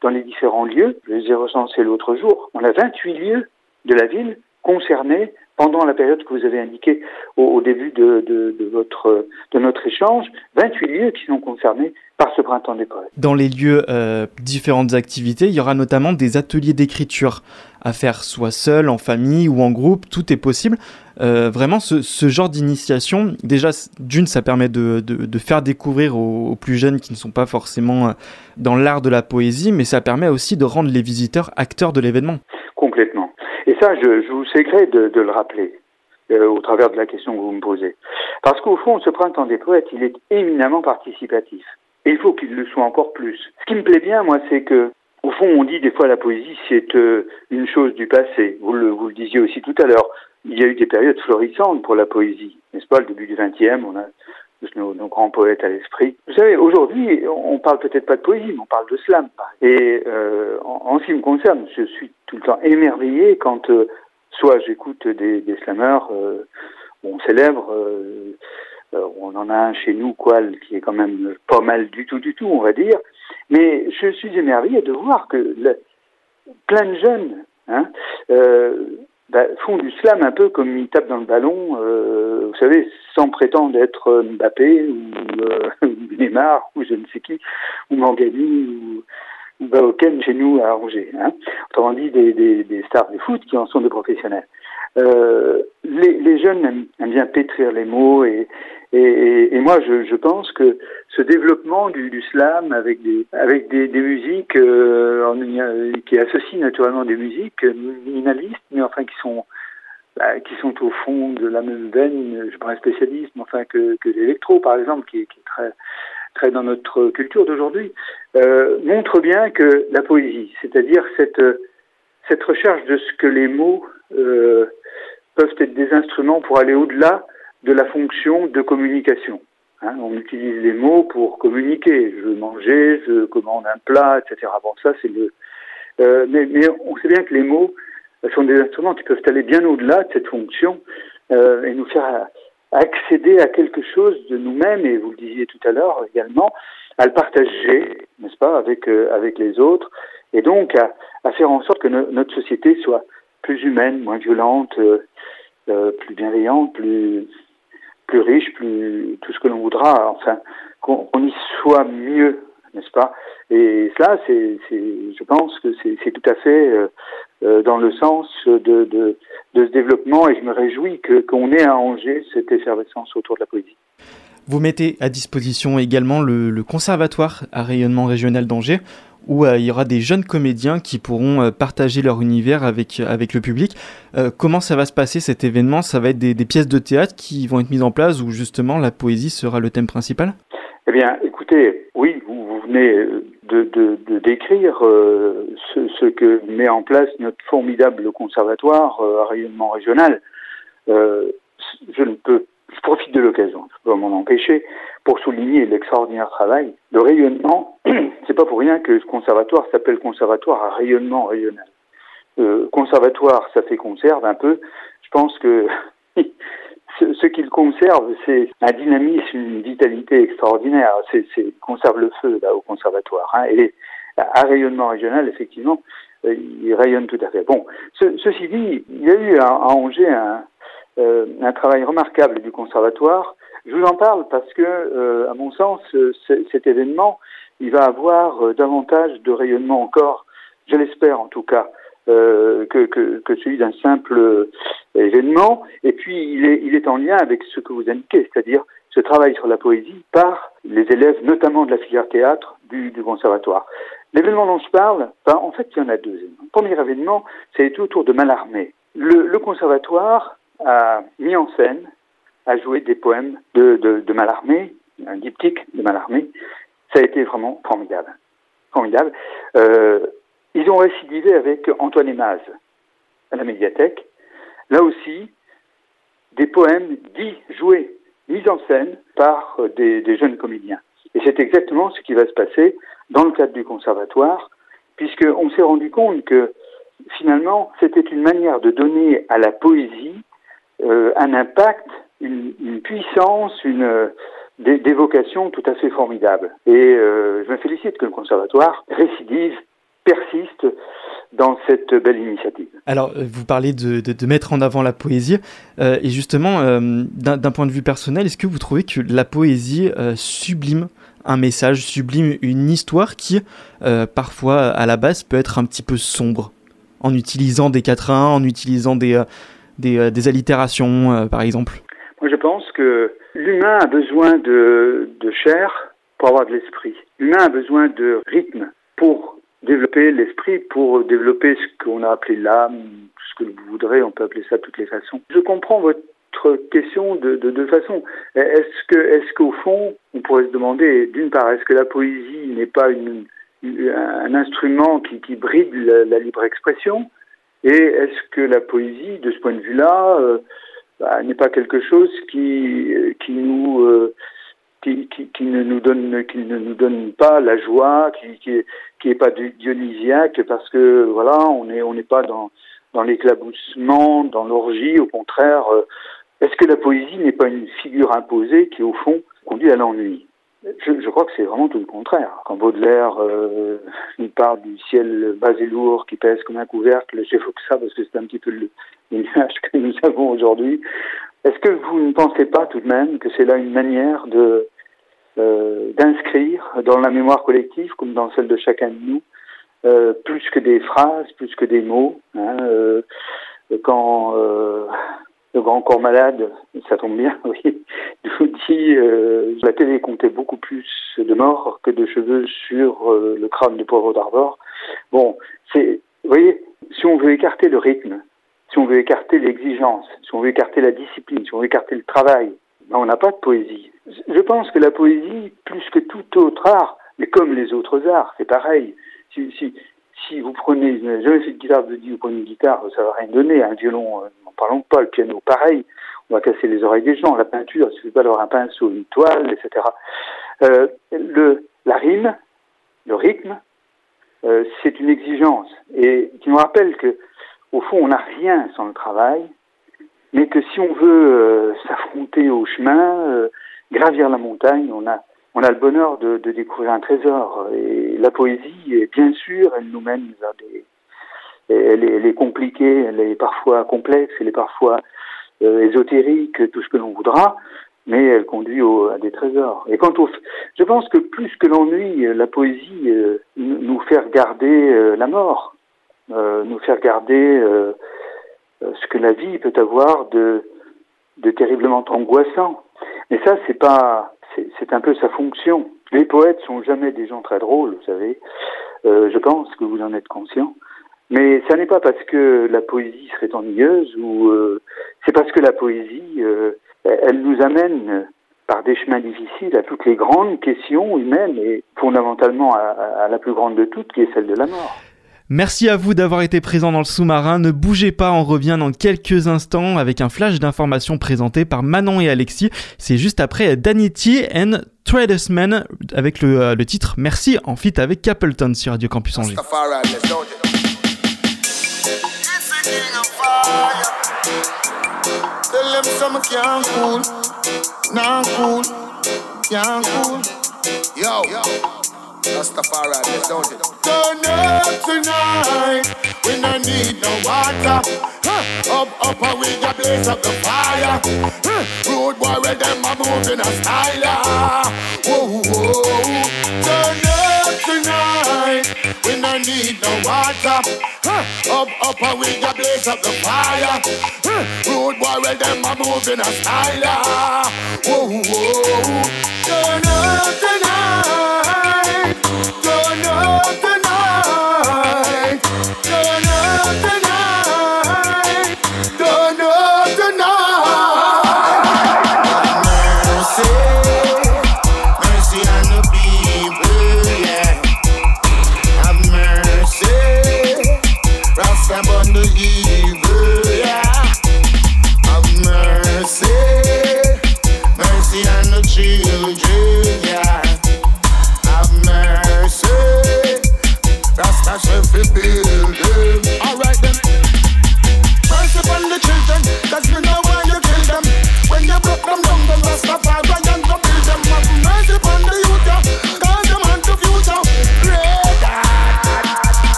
dans les différents lieux, je les ai recensés l'autre jour, on a 28 lieux de la ville concernés pendant la période que vous avez indiquée au, au début de, de, de, votre, de notre échange, 28 lieux qui sont concernés par ce printemps des poètes. Dans les lieux, euh, différentes activités, il y aura notamment des ateliers d'écriture à faire soit seul, en famille ou en groupe, tout est possible. Euh, vraiment, ce, ce genre d'initiation, déjà, d'une, ça permet de, de, de faire découvrir aux, aux, plus jeunes qui ne sont pas forcément dans l'art de la poésie, mais ça permet aussi de rendre les visiteurs acteurs de l'événement. Complètement. Et ça, je, vous sais de le rappeler euh, au travers de la question que vous me posez. Parce qu'au fond, ce printemps des poètes, il est éminemment participatif. Et il faut qu'il le soit encore plus. Ce qui me plaît bien, moi, c'est que, au fond, on dit des fois la poésie, c'est euh, une chose du passé. Vous le, vous le disiez aussi tout à l'heure. Il y a eu des périodes florissantes pour la poésie, n'est-ce pas Le début du XXe, on a nos, nos, grands poètes à l'esprit. Vous savez, aujourd'hui, on parle peut-être pas de poésie, mais on parle de slam. Et euh, en, ce qui me concerne, je suis tout le temps émerveillé quand euh, soit j'écoute des, des slameurs euh, bon, célèbres, euh, on en a un chez nous, quoi, qui est quand même pas mal du tout, du tout, on va dire. Mais je suis émerveillé de voir que le, plein de jeunes hein, bah, font du slam un peu comme ils tapent dans le ballon, euh, vous savez, sans prétendre être Mbappé ou, euh, Neymar ou je ne sais qui, ou Mangani ou, ou Baoken chez nous à Angers. Hein. Autrement dit, des, des, des, stars de foot qui en sont des professionnels. Euh, les, les, jeunes aiment, bien pétrir les mots et, et, et moi je, je, pense que ce développement du, du slam avec des avec des, des musiques euh, euh, qui associent naturellement des musiques minimalistes, mais enfin qui sont bah, qui sont au fond de la même veine, je pas un spécialiste, mais enfin que, que l'électro par exemple, qui, qui est très très dans notre culture d'aujourd'hui, euh, montre bien que la poésie, c'est-à-dire cette cette recherche de ce que les mots euh, peuvent être des instruments pour aller au-delà de la fonction de communication. Hein, on utilise les mots pour communiquer. Je veux manger, je commande un plat, etc. Bon, ça c'est le. Euh, mais, on sait bien que les mots sont des instruments qui peuvent aller bien au-delà de cette fonction euh, et nous faire accéder à quelque chose de nous-mêmes. Et vous le disiez tout à l'heure également, à le partager, n'est-ce pas, avec avec les autres, et donc à, faire en sorte que no- notre société soit plus humaine, moins violente, euh, euh, plus bienveillante, plus plus riche, plus tout ce que l'on voudra, enfin qu'on y soit mieux, n'est-ce pas? Et cela, c'est, je pense que c'est, tout à fait euh, dans le sens de, de, ce développement, et je me réjouis que qu'on ait à Angers cette effervescence autour de la poésie. Vous mettez à disposition également le, le conservatoire à rayonnement régional d'Angers, où euh, il y aura des jeunes comédiens qui pourront euh, partager leur univers avec, avec le public. Euh, comment ça va se passer cet événement? Ça va être des, pièces de théâtre qui vont être mises en place où justement la poésie sera le thème principal? Eh bien, écoutez, oui, vous, venez de, décrire euh, ce, que met en place notre formidable conservatoire euh, à rayonnement régional. Euh, je ne peux, je profite de l'occasion, je peux m'en empêcher, pour souligner l'extraordinaire travail de rayonnement. C'est pas pour rien que ce conservatoire s'appelle conservatoire à rayonnement régional. Euh, conservatoire, ça fait conserve un peu. Je pense que ce, ce qu'il conserve, c'est un dynamisme, une vitalité extraordinaire. C'est, conserve le feu là au conservatoire. Hein, et à rayonnement régional, effectivement, euh, il rayonne tout à fait. Bon, ce, ceci dit, il y a eu à Angers un, euh, un travail remarquable du conservatoire. Je vous en parle parce que, euh, à mon sens, euh, cet événement, il va avoir euh, davantage de rayonnement encore, je l'espère en tout cas, euh, que, que, que celui d'un simple euh, événement. Et puis, il est, il est en lien avec ce que vous indiquez, c'est-à-dire ce travail sur la poésie par les élèves, notamment de la filière théâtre du, du conservatoire. L'événement dont je parle, ben, en fait, il y en a deux. Le premier événement, a été autour de Mallarmé. Le, le conservatoire a mis en scène, a joué des poèmes de, de, de Mallarmé, un diptyque de Mallarmé. Ça a été vraiment formidable. Formidable. Euh, ils ont récidivé avec Antoine Emaz à la médiathèque. Là aussi, des poèmes dits, joués, mis en scène par euh, des, des jeunes comédiens. Et c'est exactement ce qui va se passer dans le cadre du conservatoire, puisqu'on s'est rendu compte que finalement, c'était une manière de donner à la poésie euh, un impact, une, puissance, une euh, des, tout à fait formidables. Et euh, je me félicite que le conservatoire récidive, persiste dans cette belle initiative. Alors, vous parlez de, mettre en avant la poésie, et justement, d'un point de vue personnel, est-ce que vous trouvez que la poésie sublime un message, sublime une histoire qui, parfois, à la base, peut être un petit peu sombre, en utilisant des quatrains, en utilisant des, des, euh, des allitérations, euh, par exemple Moi, je pense que l'humain a besoin de, de chair pour avoir de l'esprit. L'humain a besoin de rythme pour développer l'esprit, pour développer ce qu'on a appelé l'âme, ce que vous voudrez, on peut appeler ça de toutes les façons. Je comprends votre question de, de deux façons. Est-ce que, est-ce qu'au fond, on pourrait se demander, d'une part, est-ce que la poésie n'est pas une, un instrument qui, qui bride la libre expression Et est-ce que la poésie, de ce point de vue-là, euh, bah, n'est pas quelque chose qui, qui nous euh, qui, qui, qui ne nous donne qui ne nous donne pas la joie, qui qui qui est pas di- dionysiaque parce que voilà on est on n'est pas dans dans l'éclaboussement, dans l'orgie, au contraire. euh, Est-ce que la poésie n'est pas une figure imposée qui au fond conduit à l'ennui? Je, je crois que c'est vraiment tout le contraire. Quand Baudelaire euh, il parle du ciel bas et lourd qui pèse comme un couvercle, j'évoque ça parce que c'est un petit peu le- l'image que nous avons aujourd'hui. Est-ce que vous ne pensez pas tout de même que c'est là une manière de euh, d'inscrire dans la mémoire collective, comme dans celle de chacun de nous, euh, plus que des phrases, plus que des mots. Hein, euh, quand euh, le grand corps malade, ça tombe bien, oui, nous dit, euh, la télé comptait beaucoup plus de morts que de cheveux sur euh, le crâne du pauvre d'Arbor. Bon, c'est, vous voyez, si on veut écarter le rythme, si on veut écarter l'exigence, si on veut écarter la discipline, si on veut écarter le travail, ben on n'a pas de poésie. Je pense que la poésie, plus que tout autre art, mais comme les autres arts, c'est pareil. Si, si, si vous prenez, jamais fait de guitare, vous dites, vous prenez une guitare, ça va rien donner. Un violon, euh, n'en parlons pas, le piano, pareil. On va casser les oreilles des gens. La peinture, il suffit pas un pinceau, une toile, etc. Euh, le, la rime, le rythme, euh, c'est une exigence et qui nous rappelle que, au fond, on n'a rien sans le travail, mais que si on veut euh, s'affronter au chemin, euh, gravir la montagne, on a, on a le bonheur de, découvrir un trésor. Et la poésie, bien sûr, elle nous mène vers des, elle est, compliquée, elle est parfois complexe, elle est parfois euh, ésotérique, tout ce que l'on voudra, mais elle conduit à des trésors. Et quant au, je pense que plus que l'ennui, la poésie euh, nous fait regarder euh, la mort, nous fait regarder ce que la vie peut avoir de, de terriblement angoissant. Mais ça, c'est pas, c'est un peu sa fonction. Les poètes sont jamais des gens très drôles, vous savez. Euh, je pense que vous en êtes conscient. Mais ça n'est pas parce que la poésie serait ennuyeuse ou euh, c'est parce que la poésie, euh, elle nous amène par des chemins difficiles à toutes les grandes questions humaines et fondamentalement à la plus grande de toutes qui est celle de la mort. Merci à vous d'avoir été présent dans le sous-marin. Ne bougez pas, on revient dans quelques instants avec un flash d'informations présenté par Manon et Alexis. C'est juste après Danity and Tradesman avec le, euh, titre Merci en fit avec Capleton sur Radio Campus Angers. Rastafari, let's don't it. Turn up tonight, we no need no water. Huh. Up, up, and we got blaze up the fire. Huh. Road boy, where them a moving a style. ah. Whoa, whoa. Turn up tonight, we no need no water. Huh. Up, up, and we got blaze up the fire. Huh. Road boy, where them a moving a style. ah. Whoa, whoa.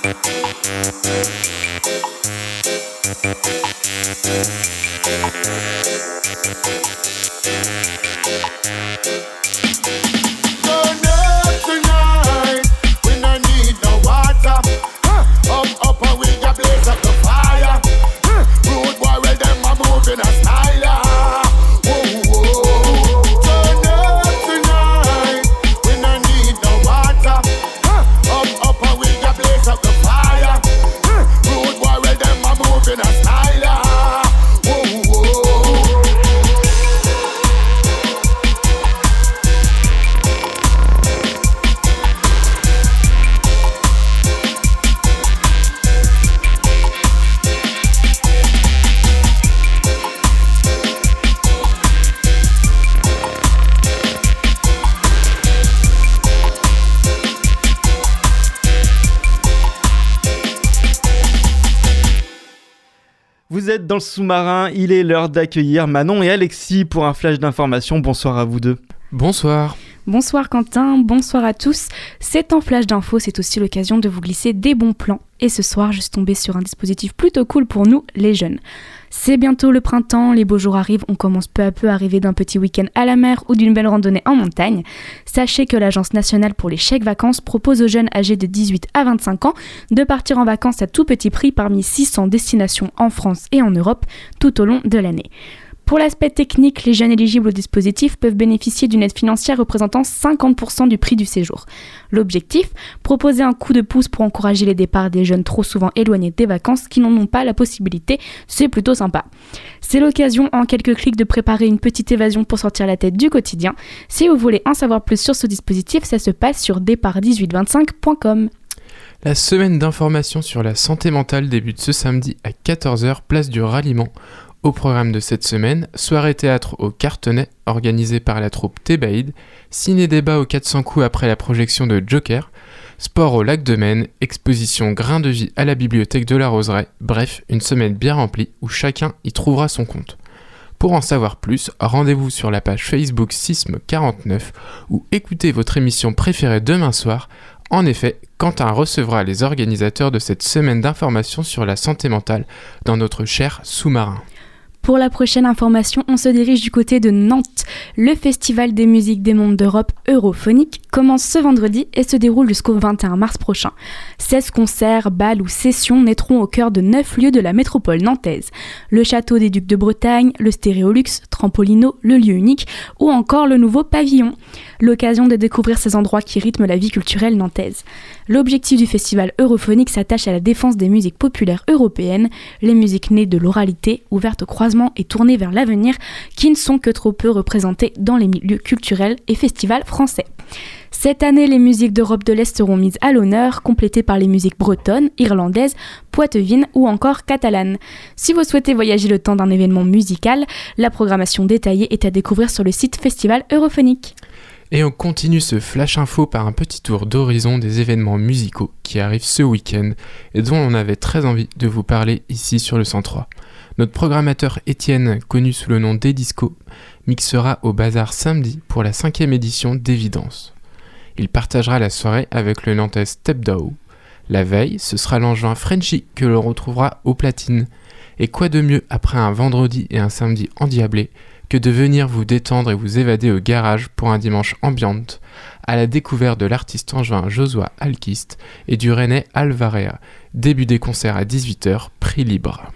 Thank you. Sous-marin, il est l'heure d'accueillir Manon et Alexis pour un flash d'information. Bonsoir à vous deux. Bonsoir. Bonsoir Quentin, bonsoir à tous. C'est un flash d'infos, c'est aussi l'occasion de vous glisser des bons plans. Et ce soir, je suis tombée sur un dispositif plutôt cool pour nous, les jeunes. C'est bientôt le printemps, les beaux jours arrivent, on commence peu à peu à arriver d'un petit week-end à la mer ou d'une belle randonnée en montagne. Sachez que l'Agence nationale pour les chèques vacances propose aux jeunes âgés de 18 à 25 ans de partir en vacances à tout petit prix parmi 600 destinations en France et en Europe tout au long de l'année. Pour l'aspect technique, les jeunes éligibles au dispositif peuvent bénéficier d'une aide financière représentant 50% du prix du séjour. L'objectif Proposer un coup de pouce pour encourager les départs des jeunes trop souvent éloignés des vacances qui n'en ont pas la possibilité. C'est plutôt sympa. C'est l'occasion en quelques clics de préparer une petite évasion pour sortir la tête du quotidien. Si vous voulez en savoir plus sur ce dispositif, ça se passe sur départ1825.com. La semaine d'information sur la santé mentale débute ce samedi à 14h, place du ralliement. Au programme de cette semaine, soirée théâtre au Cartonnet, organisée par la troupe Thébaïde, ciné-débat aux 400 coups après la projection de Joker, sport au lac de Maine, exposition grain de vie à la bibliothèque de la Roseraie, bref, une semaine bien remplie où chacun y trouvera son compte. Pour en savoir plus, rendez-vous sur la page Facebook Sisme49 ou écoutez votre émission préférée demain soir. En effet, Quentin recevra les organisateurs de cette semaine d'information sur la santé mentale dans notre cher sous-marin. Pour la prochaine information, on se dirige du côté de Nantes. Le Festival des musiques des mondes d'Europe Europhonique commence ce vendredi et se déroule jusqu'au 21 mars prochain. 16 concerts, balles ou sessions naîtront au cœur de 9 lieux de la métropole nantaise. Le château des Ducs de Bretagne, le Stéréolux, Trampolino, le lieu unique ou encore le nouveau pavillon. L'occasion de découvrir ces endroits qui rythment la vie culturelle nantaise. L'objectif du festival europhonique s'attache à la défense des musiques populaires européennes, les musiques nées de l'oralité, ouvertes au croisement et tournées vers l'avenir, qui ne sont que trop peu représentées dans les milieux culturels et festivals français. Cette année, les musiques d'Europe de l'Est seront mises à l'honneur, complétées par les musiques bretonnes, irlandaises, poitevines ou encore catalanes. Si vous souhaitez voyager le temps d'un événement musical, la programmation détaillée est à découvrir sur le site Festival Europhonique. Et on continue ce flash info par un petit tour d'horizon des événements musicaux qui arrivent ce week-end et dont on avait très envie de vous parler ici sur le 103. Notre programmateur Étienne, connu sous le nom d'Edisco, mixera au bazar samedi pour la cinquième édition d'Évidence. Il partagera la soirée avec le nantais Stepdao. La veille, ce sera l'angevin Frenchy que l'on retrouvera au platine. Et quoi de mieux après un vendredi et un samedi endiablé que de venir vous détendre et vous évader au garage pour un dimanche ambiante, à la découverte de l'artiste angevin Josua Alkist et du rennais Alvarea. Début des concerts à 18h, prix libre.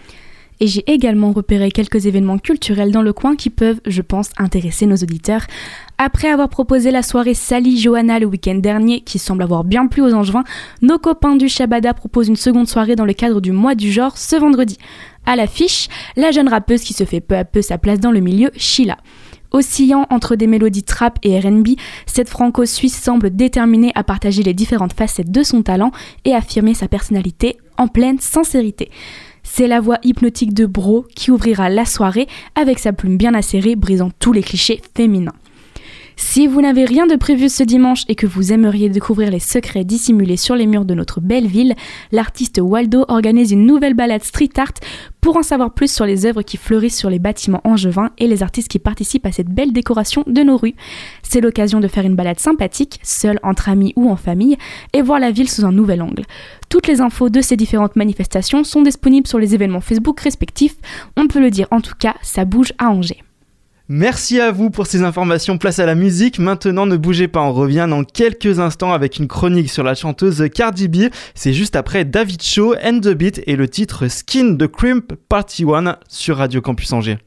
Et j'ai également repéré quelques événements culturels dans le coin qui peuvent, je pense, intéresser nos auditeurs. Après avoir proposé la soirée Sally Johanna le week-end dernier, qui semble avoir bien plu aux Angevins, nos copains du Shabada proposent une seconde soirée dans le cadre du mois du genre ce vendredi. À l'affiche, la jeune rappeuse qui se fait peu à peu sa place dans le milieu, Sheila. Oscillant entre des mélodies trap et RB, cette franco-suisse semble déterminée à partager les différentes facettes de son talent et affirmer sa personnalité en pleine sincérité. C'est la voix hypnotique de Bro qui ouvrira la soirée avec sa plume bien acérée brisant tous les clichés féminins. Si vous n'avez rien de prévu ce dimanche et que vous aimeriez découvrir les secrets dissimulés sur les murs de notre belle ville, l'artiste Waldo organise une nouvelle balade street art pour en savoir plus sur les œuvres qui fleurissent sur les bâtiments angevins et les artistes qui participent à cette belle décoration de nos rues. C'est l'occasion de faire une balade sympathique, seule, entre amis ou en famille, et voir la ville sous un nouvel angle. Toutes les infos de ces différentes manifestations sont disponibles sur les événements Facebook respectifs. On peut le dire en tout cas, ça bouge à Angers. Merci à vous pour ces informations. Place à la musique. Maintenant, ne bougez pas. On revient dans quelques instants avec une chronique sur la chanteuse Cardi B. C'est juste après David Shaw and the Beat et le titre Skin de Crimp Party One sur Radio Campus Angers.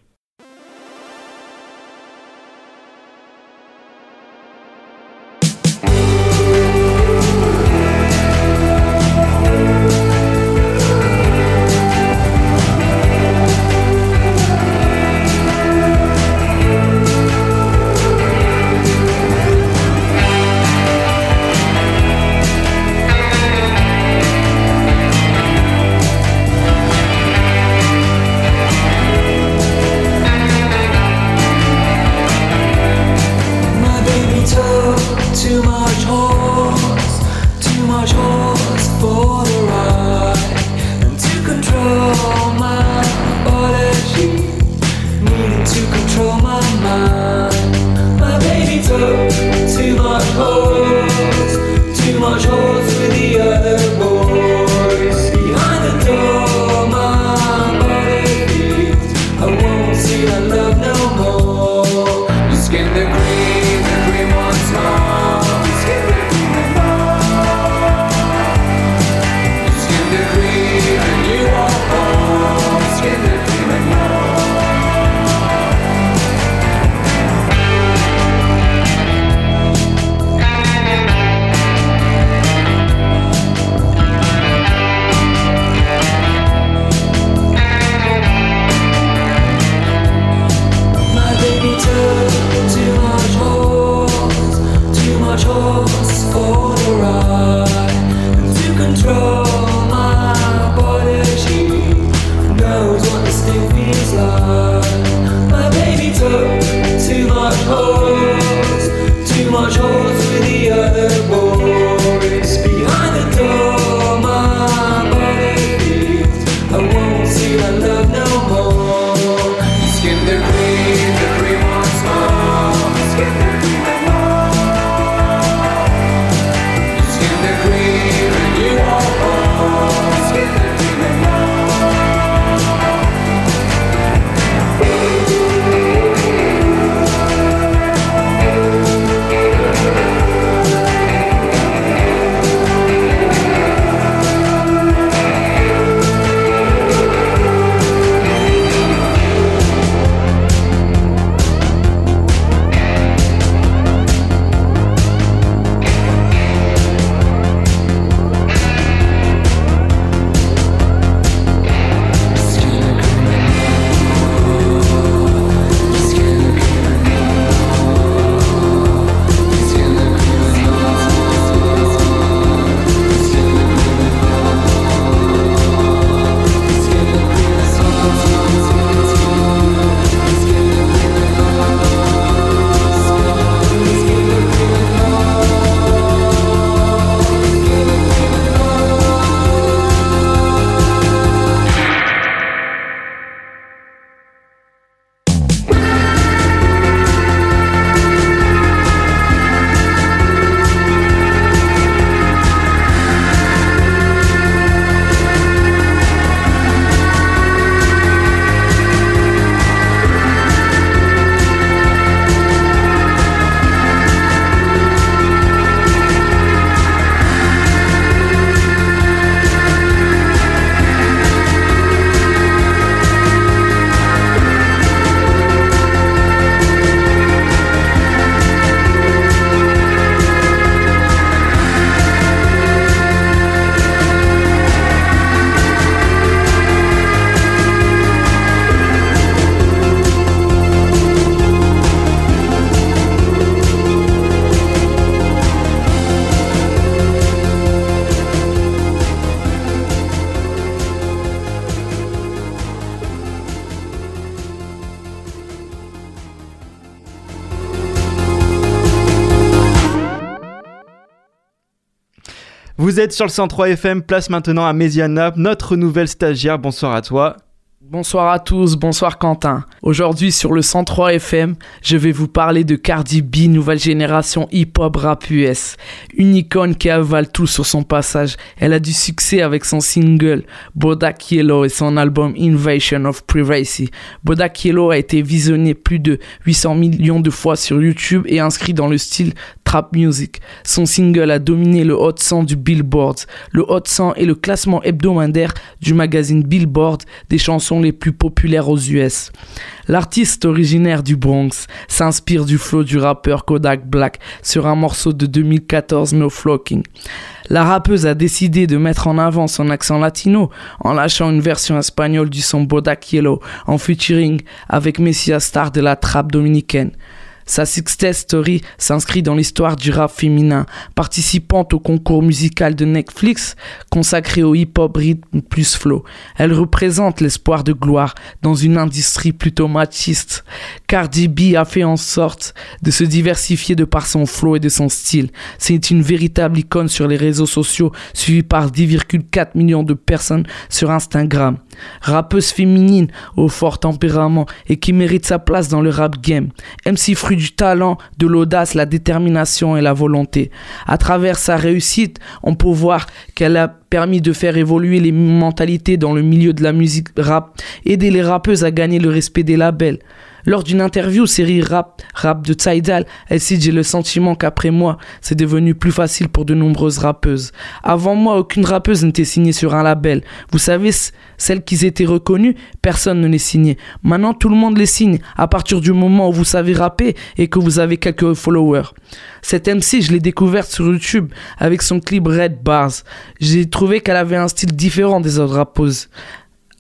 Vous êtes sur le 103 FM, place maintenant à Méziana, notre nouvelle stagiaire. Bonsoir à toi. Bonsoir à tous, bonsoir Quentin. Aujourd'hui sur le 103 FM, je vais vous parler de Cardi B, nouvelle génération hip-hop rap US. Une icône qui avale tout sur son passage. Elle a du succès avec son single Bodak Yellow et son album Invasion of Privacy. Bodak Yellow a été visionné plus de 800 millions de fois sur YouTube et inscrit dans le style trap music. Son single a dominé le Hot 100 du Billboard. Le Hot 100 est le classement hebdomadaire du magazine Billboard des chansons les plus populaires aux US. L'artiste originaire du Bronx s'inspire du flow du rappeur Kodak Black sur un morceau de 2014 No Flocking. La rappeuse a décidé de mettre en avant son accent latino en lâchant une version espagnole du son Bodak Yellow en featuring avec Messia Star de la trappe dominicaine. Sa success story s'inscrit dans l'histoire du rap féminin, participant au concours musical de Netflix consacré au hip-hop rythme plus flow. Elle représente l'espoir de gloire dans une industrie plutôt machiste. Cardi B a fait en sorte de se diversifier de par son flow et de son style. C'est une véritable icône sur les réseaux sociaux, suivie par 10,4 millions de personnes sur Instagram. Rappeuse féminine au fort tempérament et qui mérite sa place dans le rap game. MC fruit du talent, de l'audace, la détermination et la volonté. À travers sa réussite, on peut voir qu'elle a permis de faire évoluer les mentalités dans le milieu de la musique rap, aider les rappeuses à gagner le respect des labels. Lors d'une interview série rap, rap de Tidal, elle dit J'ai le sentiment qu'après moi, c'est devenu plus facile pour de nombreuses rappeuses. Avant moi, aucune rappeuse n'était signée sur un label. Vous savez, celles qui étaient reconnues, personne ne les signait. Maintenant, tout le monde les signe à partir du moment où vous savez rapper et que vous avez quelques followers. Cette MC, je l'ai découverte sur YouTube avec son clip Red Bars. J'ai trouvé qu'elle avait un style différent des autres rappeuses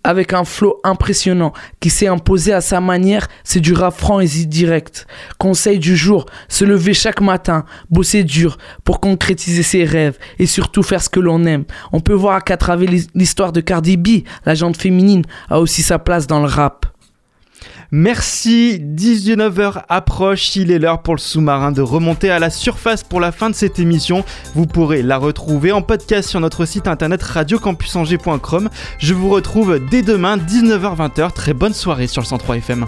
avec un flow impressionnant qui s'est imposé à sa manière, c'est du rap franc et direct. Conseil du jour, se lever chaque matin, bosser dur pour concrétiser ses rêves et surtout faire ce que l'on aime. On peut voir qu'à travers l'histoire de Cardi B, la jante féminine a aussi sa place dans le rap. Merci, 19h approche, il est l'heure pour le sous-marin de remonter à la surface pour la fin de cette émission. Vous pourrez la retrouver en podcast sur notre site internet radiocampusangers.com. Je vous retrouve dès demain, 19h-20h. Très bonne soirée sur le 103 FM.